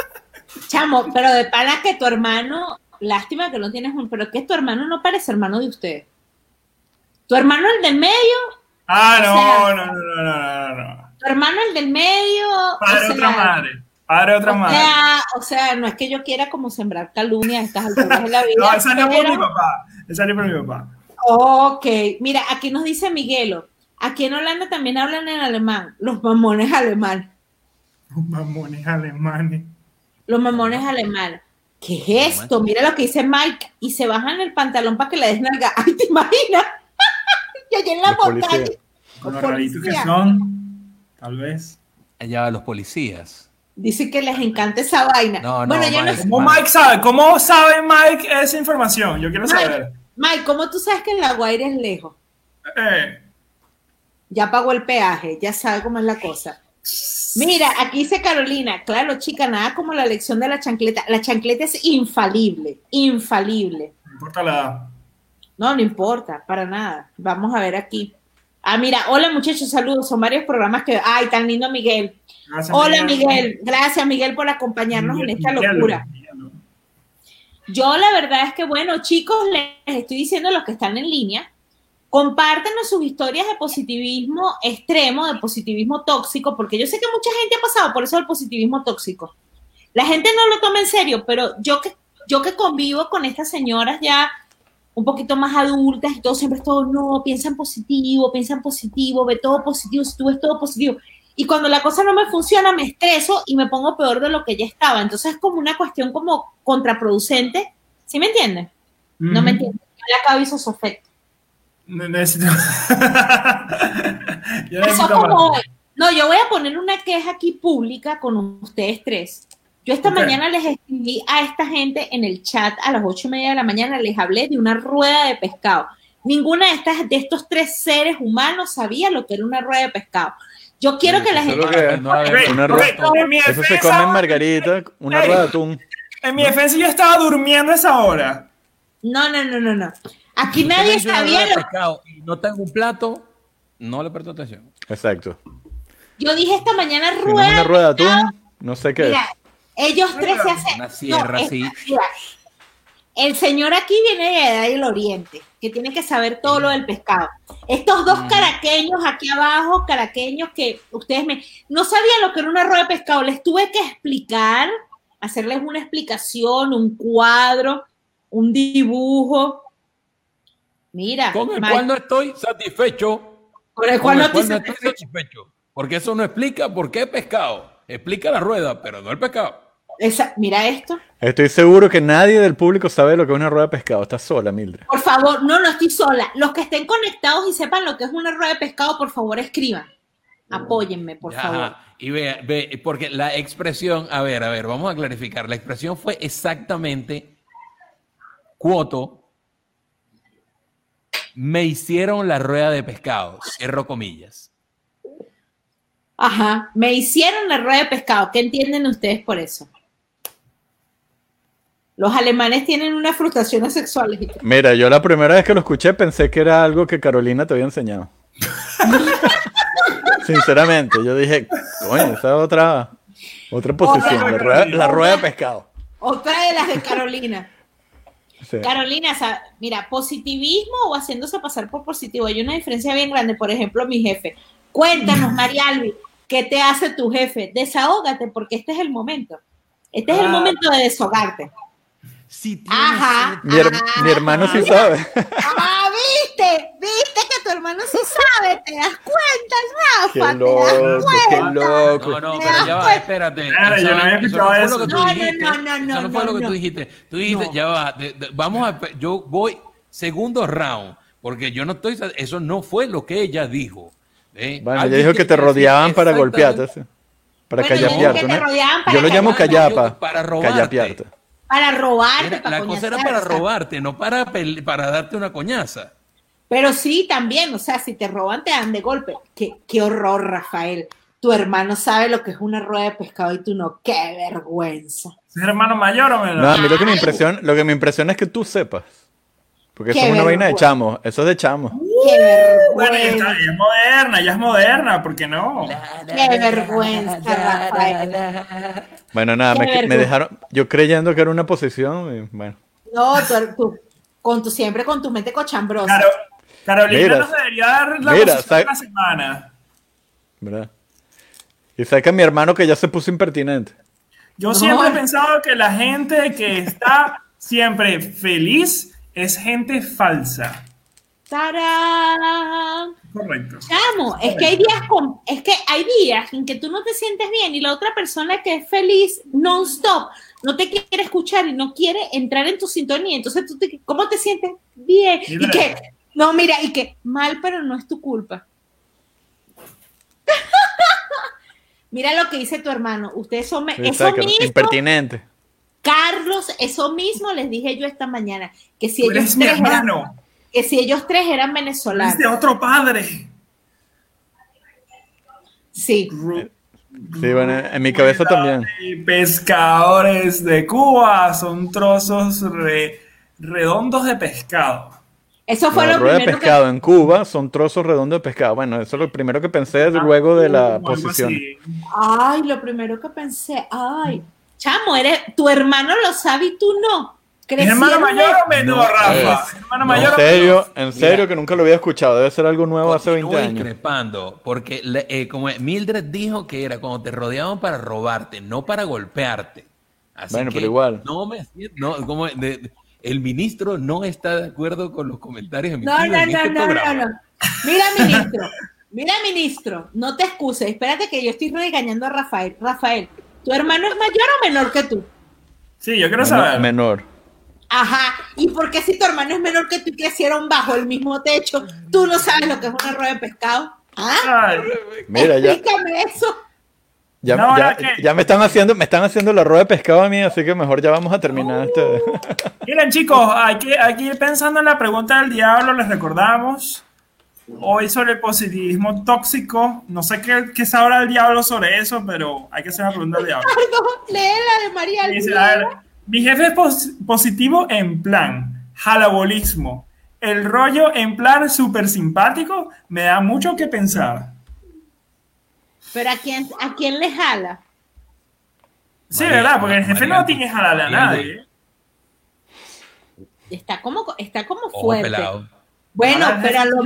Chamo, pero de pana que tu hermano, lástima que no tienes un, pero que tu hermano no parece hermano de usted. Tu hermano el del medio, Ah, no, no, no, no, no, no, no. tu hermano el del medio. Padre otra madre. Padre otra madre. o sea, no es que yo quiera como sembrar calumnia a estas alturas de la vida. No, esa es por mi papá. Esa es por mi papá. Ok, mira, aquí nos dice Miguelo. Aquí en Holanda también hablan en alemán, los mamones alemanes. Mamones alemanes. Los mamones alemanes. ¿Qué es esto? Mira lo que dice Mike. Y se bajan el pantalón para que le des nalga. Ay, ¿te imaginas? y allá en la Los montaña. Con los lo raritos que son. Tal vez. Allá los policías. Dice que les encanta esa vaina. No, no, bueno, yo no Mike. sé. ¿Cómo Mike sabe? ¿Cómo sabe Mike esa información? Yo quiero saber. Mike, ¿cómo tú sabes que La Guaira es lejos? Eh, Ya pagó el peaje, ya sabe cómo es la cosa. Mira, aquí dice Carolina, claro, chica, nada como la lección de la chancleta. La chancleta es infalible, infalible. no importa la edad. No, no importa, para nada. Vamos a ver aquí. Ah, mira, hola muchachos, saludos. Son varios programas que. Ay, tan lindo Miguel. Gracias, Hola Miguel, gracias Miguel por acompañarnos en esta Miguel, locura. Yo la verdad es que, bueno, chicos, les estoy diciendo a los que están en línea, compártenos sus historias de positivismo extremo, de positivismo tóxico, porque yo sé que mucha gente ha pasado por eso del positivismo tóxico. La gente no lo toma en serio, pero yo que, yo que convivo con estas señoras ya un poquito más adultas y todo, siempre es todo, no, piensa en positivo, piensa en positivo, ve todo positivo, si tú ves todo positivo. Y cuando la cosa no me funciona, me estreso y me pongo peor de lo que ya estaba. Entonces es como una cuestión como contraproducente. ¿Sí me entienden? No me entienden. Le acabo hizo su efecto. Ne- Necesito. Yo Eso necesito como, no, yo voy a poner una queja aquí pública con ustedes tres. Yo esta mañana les escribí a esta gente en el chat a las ocho y media de la mañana, les hablé de una rueda de pescado. Ninguna de estas, de estos tres seres humanos sabía lo que era una rueda de pescado. Yo quiero que la gente que- No, a ver, Ok, Una rueda- en mi Eso se defensa- come en Margarita, una rueda de atún. En mi defensa yo estaba durmiendo a esa hora. No, no, no, no, no. Aquí Si nadie sabía rueda de lo pescado y no tengo un plato, no le presto atención. Exacto. Yo dije esta mañana Si no rueda. una rueda atún, no sé qué es. Ellos tres se hacen. Una sierra no, así. mira, el señor aquí viene de edad del oriente, que tiene que saber todo lo del pescado. Estos dos Mm. caraqueños aquí abajo, caraqueños que ustedes me no sabían lo que era una rueda de pescado, les tuve que explicar, hacerles una explicación, un cuadro, un dibujo. Mira, Con el cual no estoy satisfecho. con el Con cual el no cual estoy no estoy satisfecho. Porque eso no explica por qué pescado. Explica la rueda, pero no el pescado. Esa- mira esto. Estoy seguro que nadie del público sabe lo que es una rueda de pescado. Estás sola, Mildred. Por favor, no, no estoy sola. Los que estén conectados y sepan lo que es una rueda de pescado, por favor, escriban. Apóyenme, por Ajá. favor. Y ve, ve, porque la expresión, a ver, a ver, vamos a clarificar. La expresión fue exactamente cuoto. Me hicieron la rueda de pescado, cierro comillas. Ajá, me hicieron la rueda de pescado. ¿Qué entienden ustedes por eso? Los alemanes tienen unas frustraciones sexuales. Mira, yo la primera vez que lo escuché pensé que era algo que Carolina te había enseñado. Sinceramente, yo dije, coño, esa es otra, otra posición, la rueda, la rueda de pescado. Otra de las de Carolina. Sí. Carolina, o sea, mira, positivismo o haciéndose pasar por positivo. Hay una diferencia bien grande. Por ejemplo, mi jefe. Cuéntanos, María Albi, ¿qué te hace tu jefe? Desahógate porque este es el momento. Este es el Ah. momento de desahogarte. Sí, Ajá. Mi, her- mi hermano sí sabe. Tu hermano sí sabe, te das cuenta, Qué Rafa, te das loco, qué cuenta. loco. No, no, pero ya va, cuenta. espérate. Claro, yo no había escuchado eso. lo que tú No, no, dijiste. no, no, Eso no fue no, lo que no. tú dijiste. Tú dijiste, No. ya va, de- de- vamos a, yo voy segundo round, porque yo no estoy, eso no fue lo que ella dijo. ¿eh? Bueno, ella dijo que te rodeaban para golpearte. sí. Para Bueno, yo dije callapearte, que te ¿no? Yo lo llamo callapa. Para robarte. Callapearte. Para robarte, Era- para la cosa era para robarte, no para, para darte una coñaza. Pero sí, también, o sea, si te roban, te dan de golpe. Qué, qué horror, Rafael. Tu hermano sabe lo que es una rueda de pescado y tú no. Qué vergüenza. ¿Es hermano mayor o menor? No, a mí lo que me impresiona, lo que me impresiona es que tú sepas. Porque eso es una vaina de chamos. Eso es de chamos. Qué Bueno, ya, vergüenza. está, ya es moderna, ya es moderna, ¿por qué no? Qué vergüenza, Rafael. Bueno, nada, me, me dejaron. Yo creyendo que era una posición. y bueno. No, tú, tú- con tu, siempre con tu mente cochambrosa. Caro- Carolina Mira, nos debería dar la mira, posición de la semana. ¿Verdad? Y saca a mi hermano que ya se puso impertinente. Yo No. siempre he pensado que la gente que está siempre feliz es gente falsa. ¡Tarán! Correcto. Chamo, es que hay días con, es que hay días en que tú no te sientes bien y la otra persona que es feliz non-stop no te quiere escuchar y no quiere entrar en tu sintonía. Entonces tú te, ¿cómo te sientes? Bien. Y que, no, mira, y que mal, pero no es tu culpa. mira lo que dice tu hermano. Ustedes son, Sí, eso mismo, impertinente. Carlos, eso mismo les dije yo esta mañana, que si ellos tres eran, hermano. que si ellos tres eran venezolanos. Eres de otro padre. Sí. Sí, bueno, en mi cabeza también. Y pescadores de Cuba son trozos re- redondos de pescado. Eso fue La lo rueda de primero que pescado en Cuba son trozos redondos de pescado. Bueno, eso es lo primero que pensé luego de la O posición. Ay, lo primero que pensé, ay, chamo, eres, tu hermano lo sabe y tú no. ¿Es hermano mayor o de- menor, No, Rafa? es- ¿Es hermano no, mayor En o serio, menor? en serio que nunca lo había escuchado. Debe ser algo nuevo hace 20 Continúo años. increpando, porque le- eh, como Mildred dijo que era cuando te rodeaban para robarte, no para golpearte. Así Bueno, que pero igual. No me no, como de- de- el ministro no está de acuerdo con los comentarios No, emitidos no, en no, este no, no, programa. no. Mira, ministro, mira, ministro, no te excuses, espérate que yo estoy regañando a Rafael. Rafael, ¿tu hermano es mayor o menor que tú? Sí, yo quiero Menor- saber. menor. Ajá, ¿y por qué si tu hermano es menor que tú y crecieron bajo el mismo techo, tú no sabes lo que es una rueda de pescado? ¿Ah? Ay, Mira, ya, Explícame eso. Ya, No, ya, no, que- ya me están haciendo, me están haciendo la rueda de pescado a mí, así que mejor ya vamos a terminar este. Miren, chicos, hay que, hay que ir pensando en la pregunta del diablo. Les recordamos hoy sobre el positivismo tóxico. No sé qué, qué sabrá el diablo sobre eso, pero hay que hacer la pregunta del diablo. No, léela de María Dice, Alvira. a ver, mi jefe es pos- positivo en plan jalabolismo. El rollo en plan súper simpático me da mucho que pensar. Pero ¿a quién, ¿a quién le jala? Sí, María, ¿verdad? Porque el jefe María, no tiene que jalarle a nadie. Está como, está como fuerte. pelado. Bueno, pero a lo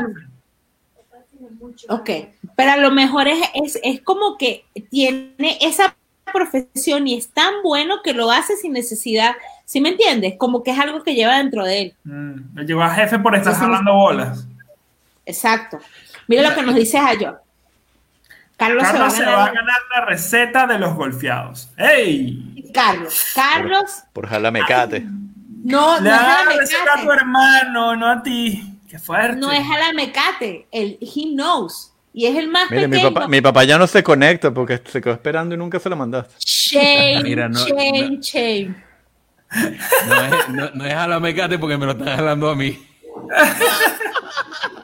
Ok, pero a lo mejor es, es, es como que tiene esa profesión y es tan bueno que lo hace sin necesidad, ¿sí me entiendes? Como que es algo que lleva dentro de él. Mm, le llegó a jefe por estar jalando bolas. Exacto. Mira lo que nos dice Ayo. Carlos, Carlos se se va a va a ganar. la receta de los golfeados. ¡Ey! Carlos, Carlos, Por jalamecate. no, no es la jalamecate. receta a tu hermano, no a ti. ¡Qué fuerte! No es jalamecate, el he knows. Y es el más Mire, mi pequeño. papá, mi papá ya no se conecta porque se quedó esperando y nunca se lo mandaste. Shame, Mira, no- shame, no. shame. No es, no, no es a la mecate porque me lo están jalando a mí.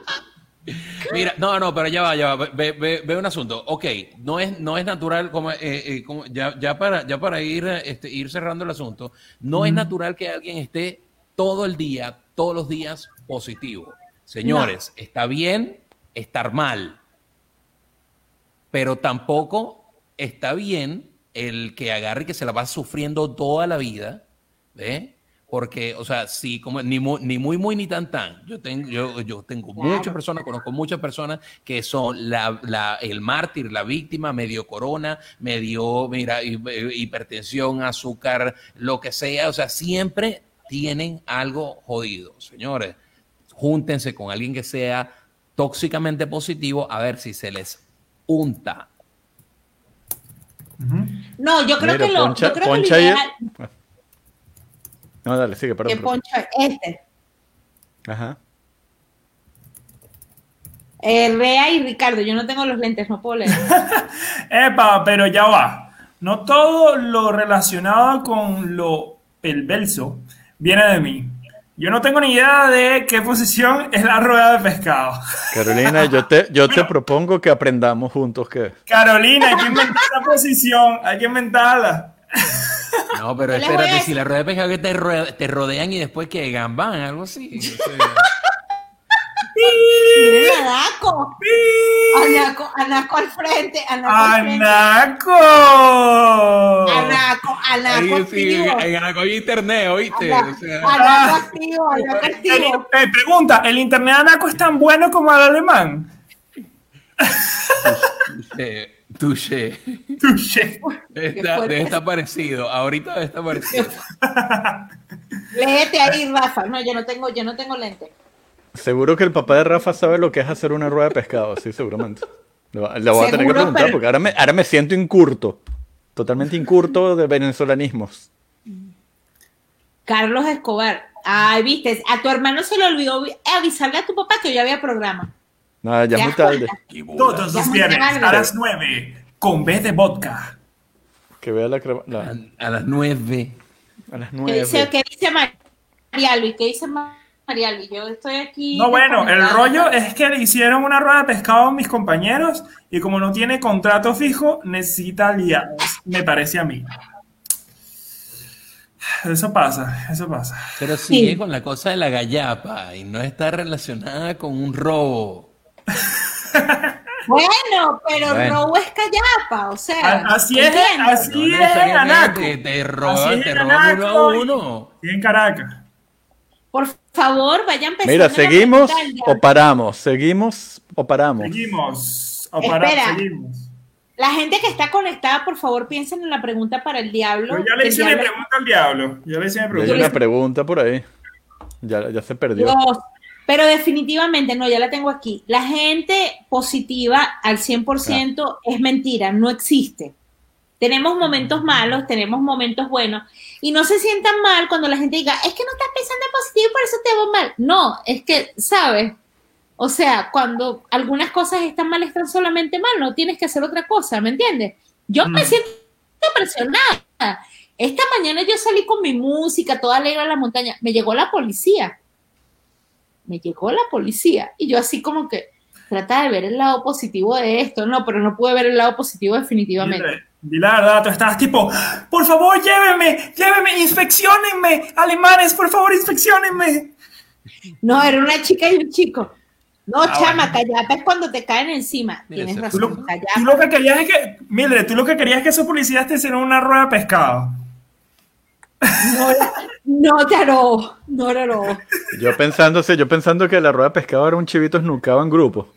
Mira, no, no, pero ya va, ya va. Ve, ve- ve un asunto. Ok, no es, no es natural, como, eh, eh, como ya, ya para, ya para ir, eh, este, ir cerrando el asunto, no es natural que alguien esté todo el día, todos los días positivo. Señores, está bien estar mal, pero tampoco está bien el que agarre y que se la va sufriendo toda la vida, ¿ve? Porque, o sea, sí, como ni muy, ni muy, muy, ni tan, tan. Yo tengo, yo, yo tengo muchas personas, conozco muchas personas que son la, la- el mártir, la víctima, medio corona, medio, mira, hi- hipertensión, azúcar, lo que sea. O sea, siempre tienen algo jodido, señores. Júntense con alguien que sea tóxicamente positivo a ver si se les unta. No, yo creo Mira, que lo, poncha, yo creo que lo ideal- No, dale, sigue, perdón. que perdón. poncha este. Ajá. Eh, Rea y Ricardo, yo no tengo los lentes, no puedo leer. Epa, pero ya va. No todo lo relacionado con lo perverso viene de mí. Yo no tengo ni idea de qué posición es la rueda de pescado. Carolina, yo te, yo te propongo que aprendamos juntos que Carolina, hay que inventar esa posición, hay que inventarla. No, pero a espérate, si la rueda de pescado que te, te rodean y después que gamban, algo así. o sea. Miren a Naco. A Naco, a Naco al frente. ¡Anaco! A Naco, a Naco Ahí sí, en Anaco hay internet, ¿oíste? A O sea, Naco activo, a Naco El- activo. eh, pregunta, ¿el internet de Anaco es tan bueno como el alemán? eh, touché. Touché. Está, debe estar parecido. Ahorita debe estar parecido. Léete ahí, Rafa. No, yo no tengo, yo no tengo lente. seguro que el papá de Rafa sabe lo que es hacer una rueda de pescado, sí, seguramente. Le, voy a tener que preguntar pero- porque ahora me, ahora me siento incurto. Totalmente incurto de venezolanismos. Carlos Escobar. Ay, viste, a tu hermano se le olvidó avisarle a tu papá que hoy había programa. Nada, ya ¿Te es muy tarde. Todos Ya los viernes a las 9 con B de vodka. Que vea la, cre- la- A, a las nueve. a las ¿Qué nueve. dice, ¿Qué dice María Luis? ¿Qué dice María Luis? Yo estoy aquí. No, bueno, el rollo es que le hicieron una rueda de pescado a mis compañeros y como no tiene contrato fijo, necesita aliados, me parece a mí. Eso pasa, eso pasa. Pero sigue con la cosa de la gallapa y no está relacionada con un robo. Bueno, pero Bueno. robo es callapa, o sea. A- Así es, así No es Anaco. Te, Así uno a uno. Y en Caracas. Por favor, vayan pensando. Mira, ¿seguimos o paramos? ¿Seguimos o paramos? Seguimos. O para, Espera. seguimos. La gente que está conectada, por favor, piensen en la pregunta para el diablo. Pero ya le hice mi diablo- pregunta al diablo. Ya le hice mi hay pregunta. una pregunta por ahí. Ya, ya se perdió. Dios. Pero definitivamente, no, ya la tengo aquí. La gente positiva al 100% es mentira, no existe. Tenemos momentos malos, tenemos momentos buenos. Y no se sientan mal cuando la gente diga, es que no estás pensando en positivo y por eso te va mal. No, es que, ¿sabes? O sea, cuando algunas cosas están mal, están solamente mal, no tienes que hacer otra cosa, ¿me entiendes? Yo me siento presionada. Esta mañana yo salí con mi música, toda alegre a la montaña. Me llegó la policía. Me llegó la policía. Y yo así como que trata de ver el lado positivo de esto. No, pero no pude ver el lado positivo definitivamente. Dile, di la verdad, tú estabas tipo, por favor, llévenme, llévenme, inspeccionenme, alemanes, por favor, inspeccionenme. No, era una chica y un chico. No, Ah, chama, callata es cuando te caen encima. Mira, Tienes ese- Tú lo, razón, tú lo que querías es que, Mildred, tú lo que querías es que esos policías te hicieran una rueda de pescado. No, no, Taro, no, no, no. Yo pensándose, yo pensando que la rueda de pescado era un chivito esnucado en grupo.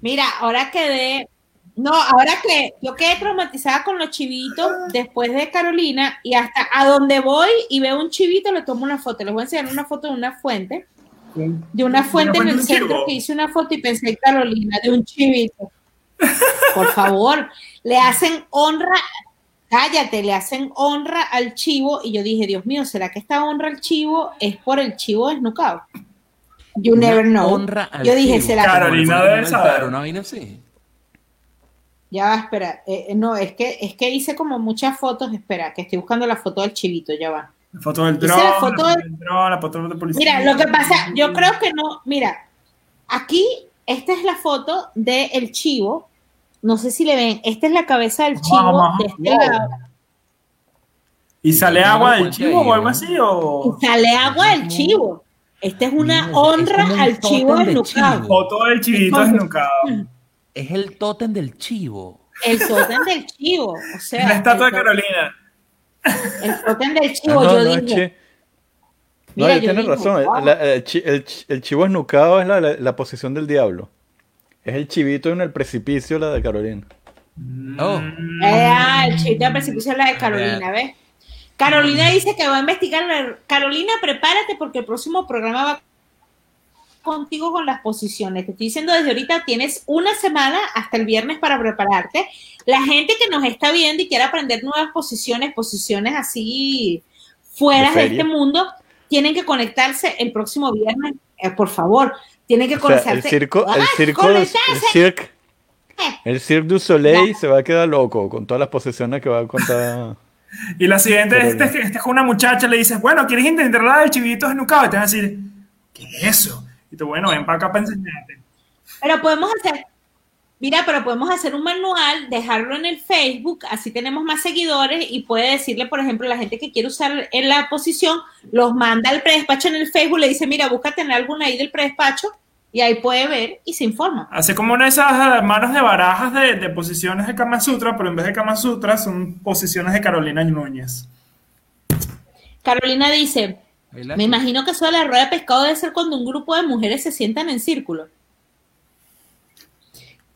Mira, ahora quedé. No, ahora que yo quedé traumatizada con los chivitos después de Carolina y hasta a donde voy y veo un chivito le tomo una foto. Les voy a enseñar una foto de una fuente, de una fuente en el centro que hice una foto y pensé Carolina, de un chivito. Por favor, le hacen honra, cállate, le hacen honra al chivo y yo dije, Dios mío, ¿será que esta honra al chivo es por el chivo desnucado? You Una never know. honra al Yo dije, chivo. ¿será que Carolina debe saber. Una vaina así. Ya va, espera. Eh, eh, no, es que, es que hice como muchas fotos. Espera, que estoy buscando la foto del chivito, ya va. La foto del dron, la la foto de- del dron, la foto del policía. Mira, lo que pasa, yo creo que no. Mira, aquí, esta es la foto del chivo. No sé si le ven. Esta es la cabeza del chivo de este wow. lado. ¿Y sale agua del chivo o algo así? O Y sale agua del chivo. Esta es una honra al chivo desnucado. foto del chivito desnucado. Es el tótem del chivo. El tótem del chivo. O Es sea, la estatua de Carolina. El tótem del Ah, chivo, no, yo no, dije. No, Mira, él yo tiene dije, razón. wow. el, el chivo esnucado es la, la- la posición del diablo. Es el chivito en el precipicio, la de Carolina. Oh, Eh, ah, el chiste al precipicio es la de Carolina, ¿ves? Carolina dice que va a investigar. la- Carolina, prepárate porque el próximo programa va contigo con las posiciones. Te estoy diciendo desde ahorita, tienes una semana hasta el viernes para prepararte. La gente que nos está viendo y quiere aprender nuevas posiciones, posiciones así fuera De este mundo, tienen que conectarse el próximo viernes. Eh, por favor, tienen que O sea, el circo, el ¡Ah, circo, el cirque, el Cirque du Soleil se va a quedar loco con todas las posiciones que va a contar. Y la siguiente es este, que este es con una muchacha, le dices, bueno, ¿quieres intentar la del chivito desnucado? Y te van a decir, ¿qué es eso? Y tú, bueno, ven para acá para enseñarte. Pero podemos hacer, mira, pero podemos hacer un manual, dejarlo en el Facebook, así tenemos más seguidores y puede decirle, por ejemplo, a la gente que quiere usar en la posición, los manda al predespacho en el Facebook, le dice, mira, búscate en alguna ahí del predespacho y ahí puede ver y se informa. Hace como una de esas eh, manos de barajas de, de posiciones de Kama Sutra, pero en vez de Kama Sutra son posiciones de Carolina Núñez. Carolina dice, me imagino que eso de la rueda de pescado debe ser cuando un grupo de mujeres se sientan en círculo.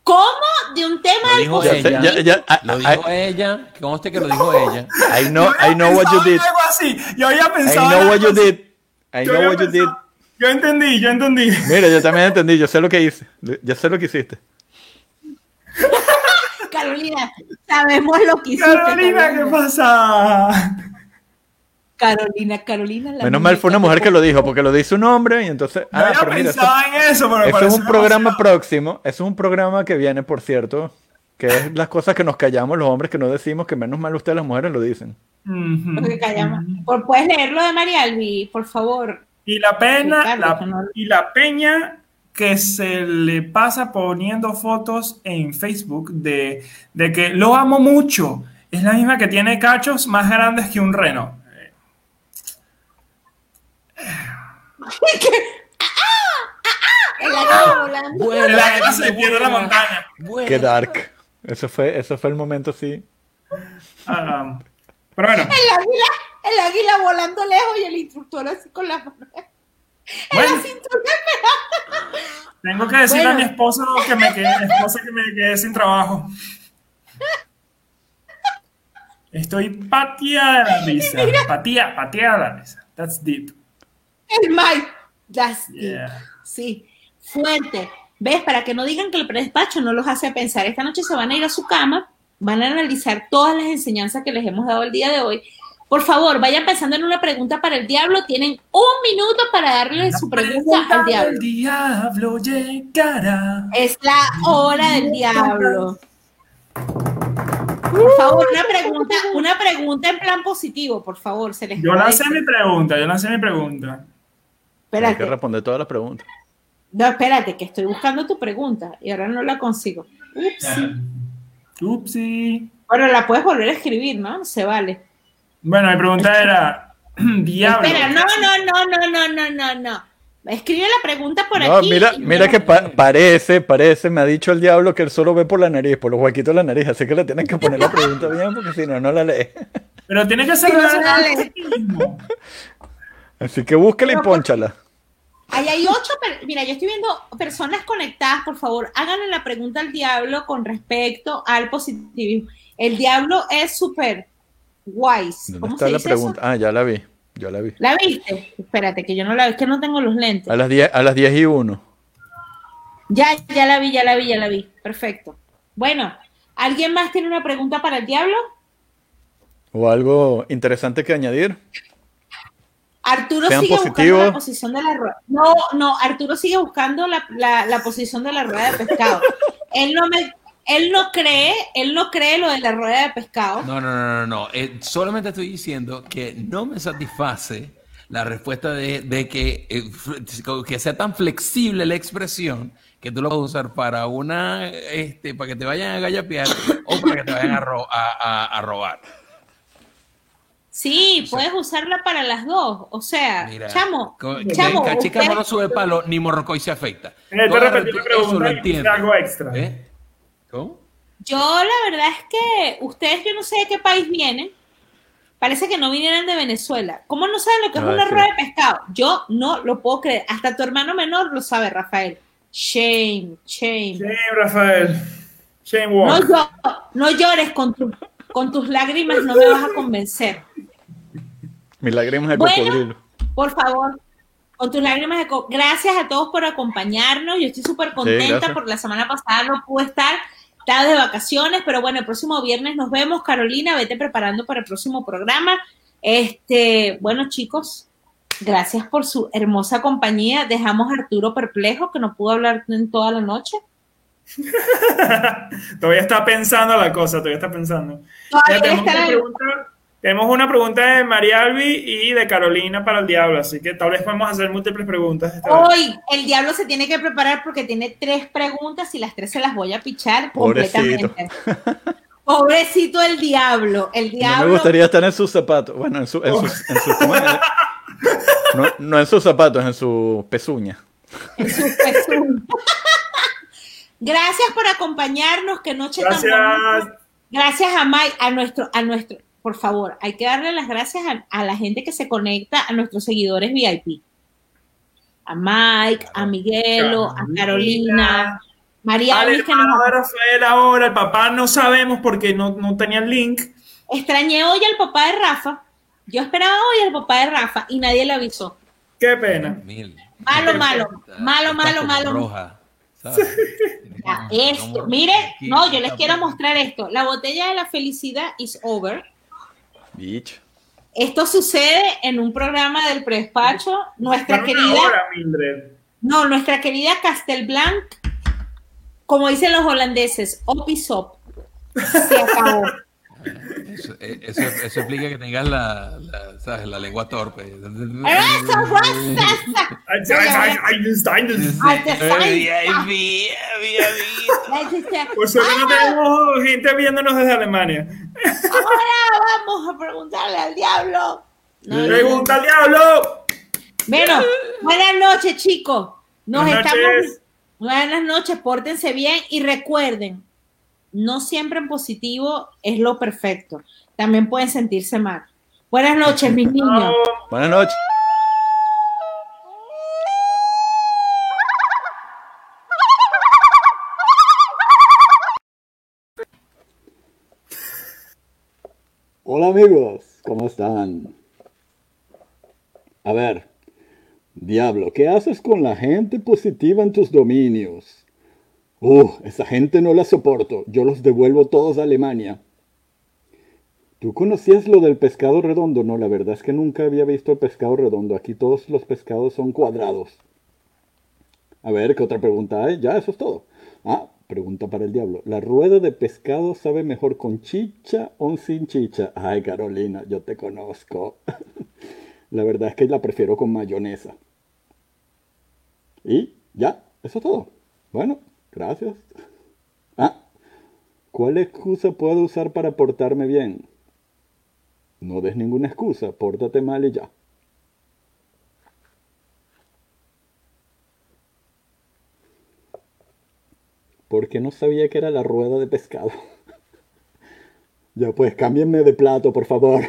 ¿Cómo? De un tema Lo dijo ella. ya- ya- Lo dijo ella. Que conste que lo dijo ella. I know, I know what you did. Algo así. Yo había I pensado. en know what you así. did. I Yo know what you did. Yo entendí, yo entendí. Mira, yo también entendí, yo sé lo que hice. Yo sé lo que hiciste. Carolina, sabemos lo que hiciste. Carolina, ¿qué pasa? Carolina, Carolina. la Menos mal fue una mujer que lo dijo, porque lo dice un hombre y entonces. Yo Ah, había pero mira, eso, pensado en eso, pero eso es un programa demasiado. próximo. Eso es un programa que viene, por cierto, que es las cosas que nos callamos los hombres que no decimos, que menos mal ustedes las mujeres lo dicen. Ujú. Lo que callamos. Por, ¿Puedes leerlo de María Albi, por favor? Y la pena, Ricardo, la- no- y la peña que se le pasa poniendo fotos en Facebook de, de que lo amo mucho. Es la misma que tiene cachos más grandes que un reno. El águila volando. Vuela, La gente se pierde la montaña. Qué dark. Eso fue, eso fue el momento, sí. Ah, pero bueno, El águila, el águila volando lejos y el instructor así con la mano. En Bueno. tengo que decirle a mi esposo que me quedé, esposa que me quedé sin trabajo. Estoy pateada de la risa. Patía, pateada de la risa. That's deep. El Mike. That's it. Yeah. Sí, fuerte. ¿Ves? Para que no digan que el predespacho no los hace pensar. Esta noche se van a ir a su cama, van a analizar todas las enseñanzas que les hemos dado el día de hoy. Por favor, vayan pensando en una pregunta para el diablo. Tienen un minuto para darle su pregunta al diablo. El diablo llegará. Es la hora del diablo. Por favor, una pregunta, una pregunta en plan positivo, por favor. Se les Yo lancé mi pregunta, yo lancé mi pregunta. Hay que Espérate. responder todas las preguntas. No, espérate, que estoy buscando tu pregunta y ahora no la consigo. Ups. Upsi. Bueno, la puedes volver a escribir, ¿no? Se vale. Bueno, mi pregunta era, diablo. Espera, no, no, no, no, no, no, no, no. Escribe la pregunta por No, aquí. mira, mira que pa- parece, parece, me ha dicho el diablo que él solo ve por la nariz, por los huequitos de la nariz, así que le tienen que poner la pregunta bien porque si no, no la lee. Pero tiene que ser mismo. Así que búsquela y pónchala. Ahí hay ocho, mira, yo estoy viendo personas conectadas, por favor, háganle la pregunta al diablo con respecto al positivismo. El diablo es súper wise. ¿Dónde ¿Cómo está se la dice pregunta? eso? Ah, ya la vi, ya la vi. ¿La viste? Espérate, que yo no la vi, es que no tengo los lentes. A las 10, a las 10 y 1. Ya, ya la vi, ya la vi, ya la vi. Perfecto. Bueno, ¿alguien más tiene una pregunta para el diablo? ¿O algo interesante que añadir? Arturo Sean sigue positivos. buscando la posición de la rueda. No, no, Arturo sigue buscando la, la- la posición de la rueda de pescado. él no me, él no cree, él no cree lo de la rueda de pescado. No, no, no, no, no. Eh, solamente estoy diciendo que no me satisface la respuesta de, de que, eh, que sea tan flexible la expresión que tú lo puedes usar para una, este, para que te vayan a gallapear o para que te vayan a, ro- a- a- a robar. Sí, puedes usarla para las dos. O sea, Mira, chamo, co- chamo, que Cachica usted- no sube palo ni morrocoy se afecta. Eh, te Yo repetí la pregunta algo extra. ¿Eh? ¿Cómo? yo la verdad es que ustedes, yo no sé de qué país vienen. Parece que no vinieran de Venezuela. ¿Cómo no saben lo que es Ah, una rueda de pescado? Yo no lo puedo creer. Hasta tu hermano menor lo sabe, Rafael. Shame, shame. Shame, Rafael. Shame No, walk. llo- no llores con, tu- con tus lágrimas, no me vas a convencer. Mis lágrimas de Bueno. cocodrilo. Por favor, con tus lágrimas de co- Gracias a todos por acompañarnos. Yo estoy súper contenta gracias. porque la semana pasada no pude estar. Estaba de vacaciones, pero bueno, el próximo viernes nos vemos. Carolina, vete preparando para el próximo programa. Este, bueno, chicos, gracias por su hermosa compañía. Dejamos a Arturo perplejo, que no pudo hablar en toda la noche. Todavía está pensando la cosa, todavía está pensando. Ya tenemos, una pregunta, tenemos una pregunta de María Albi y de Carolina para el diablo, así que tal vez podemos hacer múltiples preguntas. esta vez. Hoy el diablo se tiene que preparar porque tiene tres preguntas y las tres se las voy a pichar Pobrecito. completamente. Pobrecito el diablo. El No me diablo. gustaría estar en sus zapatos. Bueno, en, su, en sus... En sus- ¿cómo es? no, no en sus zapatos, en su pezuña. en su pezón. Gracias por acompañarnos. Qué noche tan Gracias. bonita. Gracias a Mike, a nuestro, a nuestro, por favor, hay que darle las gracias a, a la gente que se conecta, a nuestros seguidores VIP. A Mike, a Miguelo, a Carolina, María Al Luis, que nos Rafael ahora, el papá no sabemos porque no, no tenía el link. Extrañé hoy al papá de Rafa. Yo esperaba hoy al papá de Rafa y nadie le avisó. Qué pena. Mil. Malo, malo, malo, malo, malo. Esto, como- mire, aquí, no, yo les quiero mostrar esto. La botella de la felicidad is over. Bitch. Esto sucede en un programa del predespacho. Nuestra querida, hora, no, nuestra querida Castelblanc, como dicen los holandeses, op y sop. Se acabó. Eso, eh, eso, eso explica que tengas la, la, ¿sabes? la lengua torpe. Eso. Por suerte no tenemos gente viéndonos desde Alemania. Ahora vamos a preguntarle al diablo. No. Pregunta al diablo. Bueno, buenas noches, chicos. Nos Buenas estamos. noches. Buenas noches, pórtense bien y recuerden, no siempre en positivo es lo perfecto. También pueden sentirse mal. Buenas noches, mis niños. Buenas noches. Hola amigos, ¿cómo están? A ver, diablo, ¿qué haces con la gente positiva en tus dominios? Uh, esa gente no la soporto, yo los devuelvo todos a Alemania. ¿Tú conocías lo del pescado redondo? No, la verdad es que nunca había visto el pescado redondo. Aquí todos los pescados son cuadrados. A ver, ¿qué otra pregunta hay? Ya, eso es todo. Ah, pregunta para el diablo. ¿La rueda de pescado sabe mejor con chicha o sin chicha? Ay, Carolina, yo te conozco. La verdad es que la prefiero con mayonesa. Y ya, eso es todo. Bueno, Gracias. Ah, ¿cuál excusa puedo usar para portarme bien? No des ninguna excusa, pórtate mal y ya. Porque no sabía que era la rueda de pescado. ya pues, cámbienme de plato, por favor.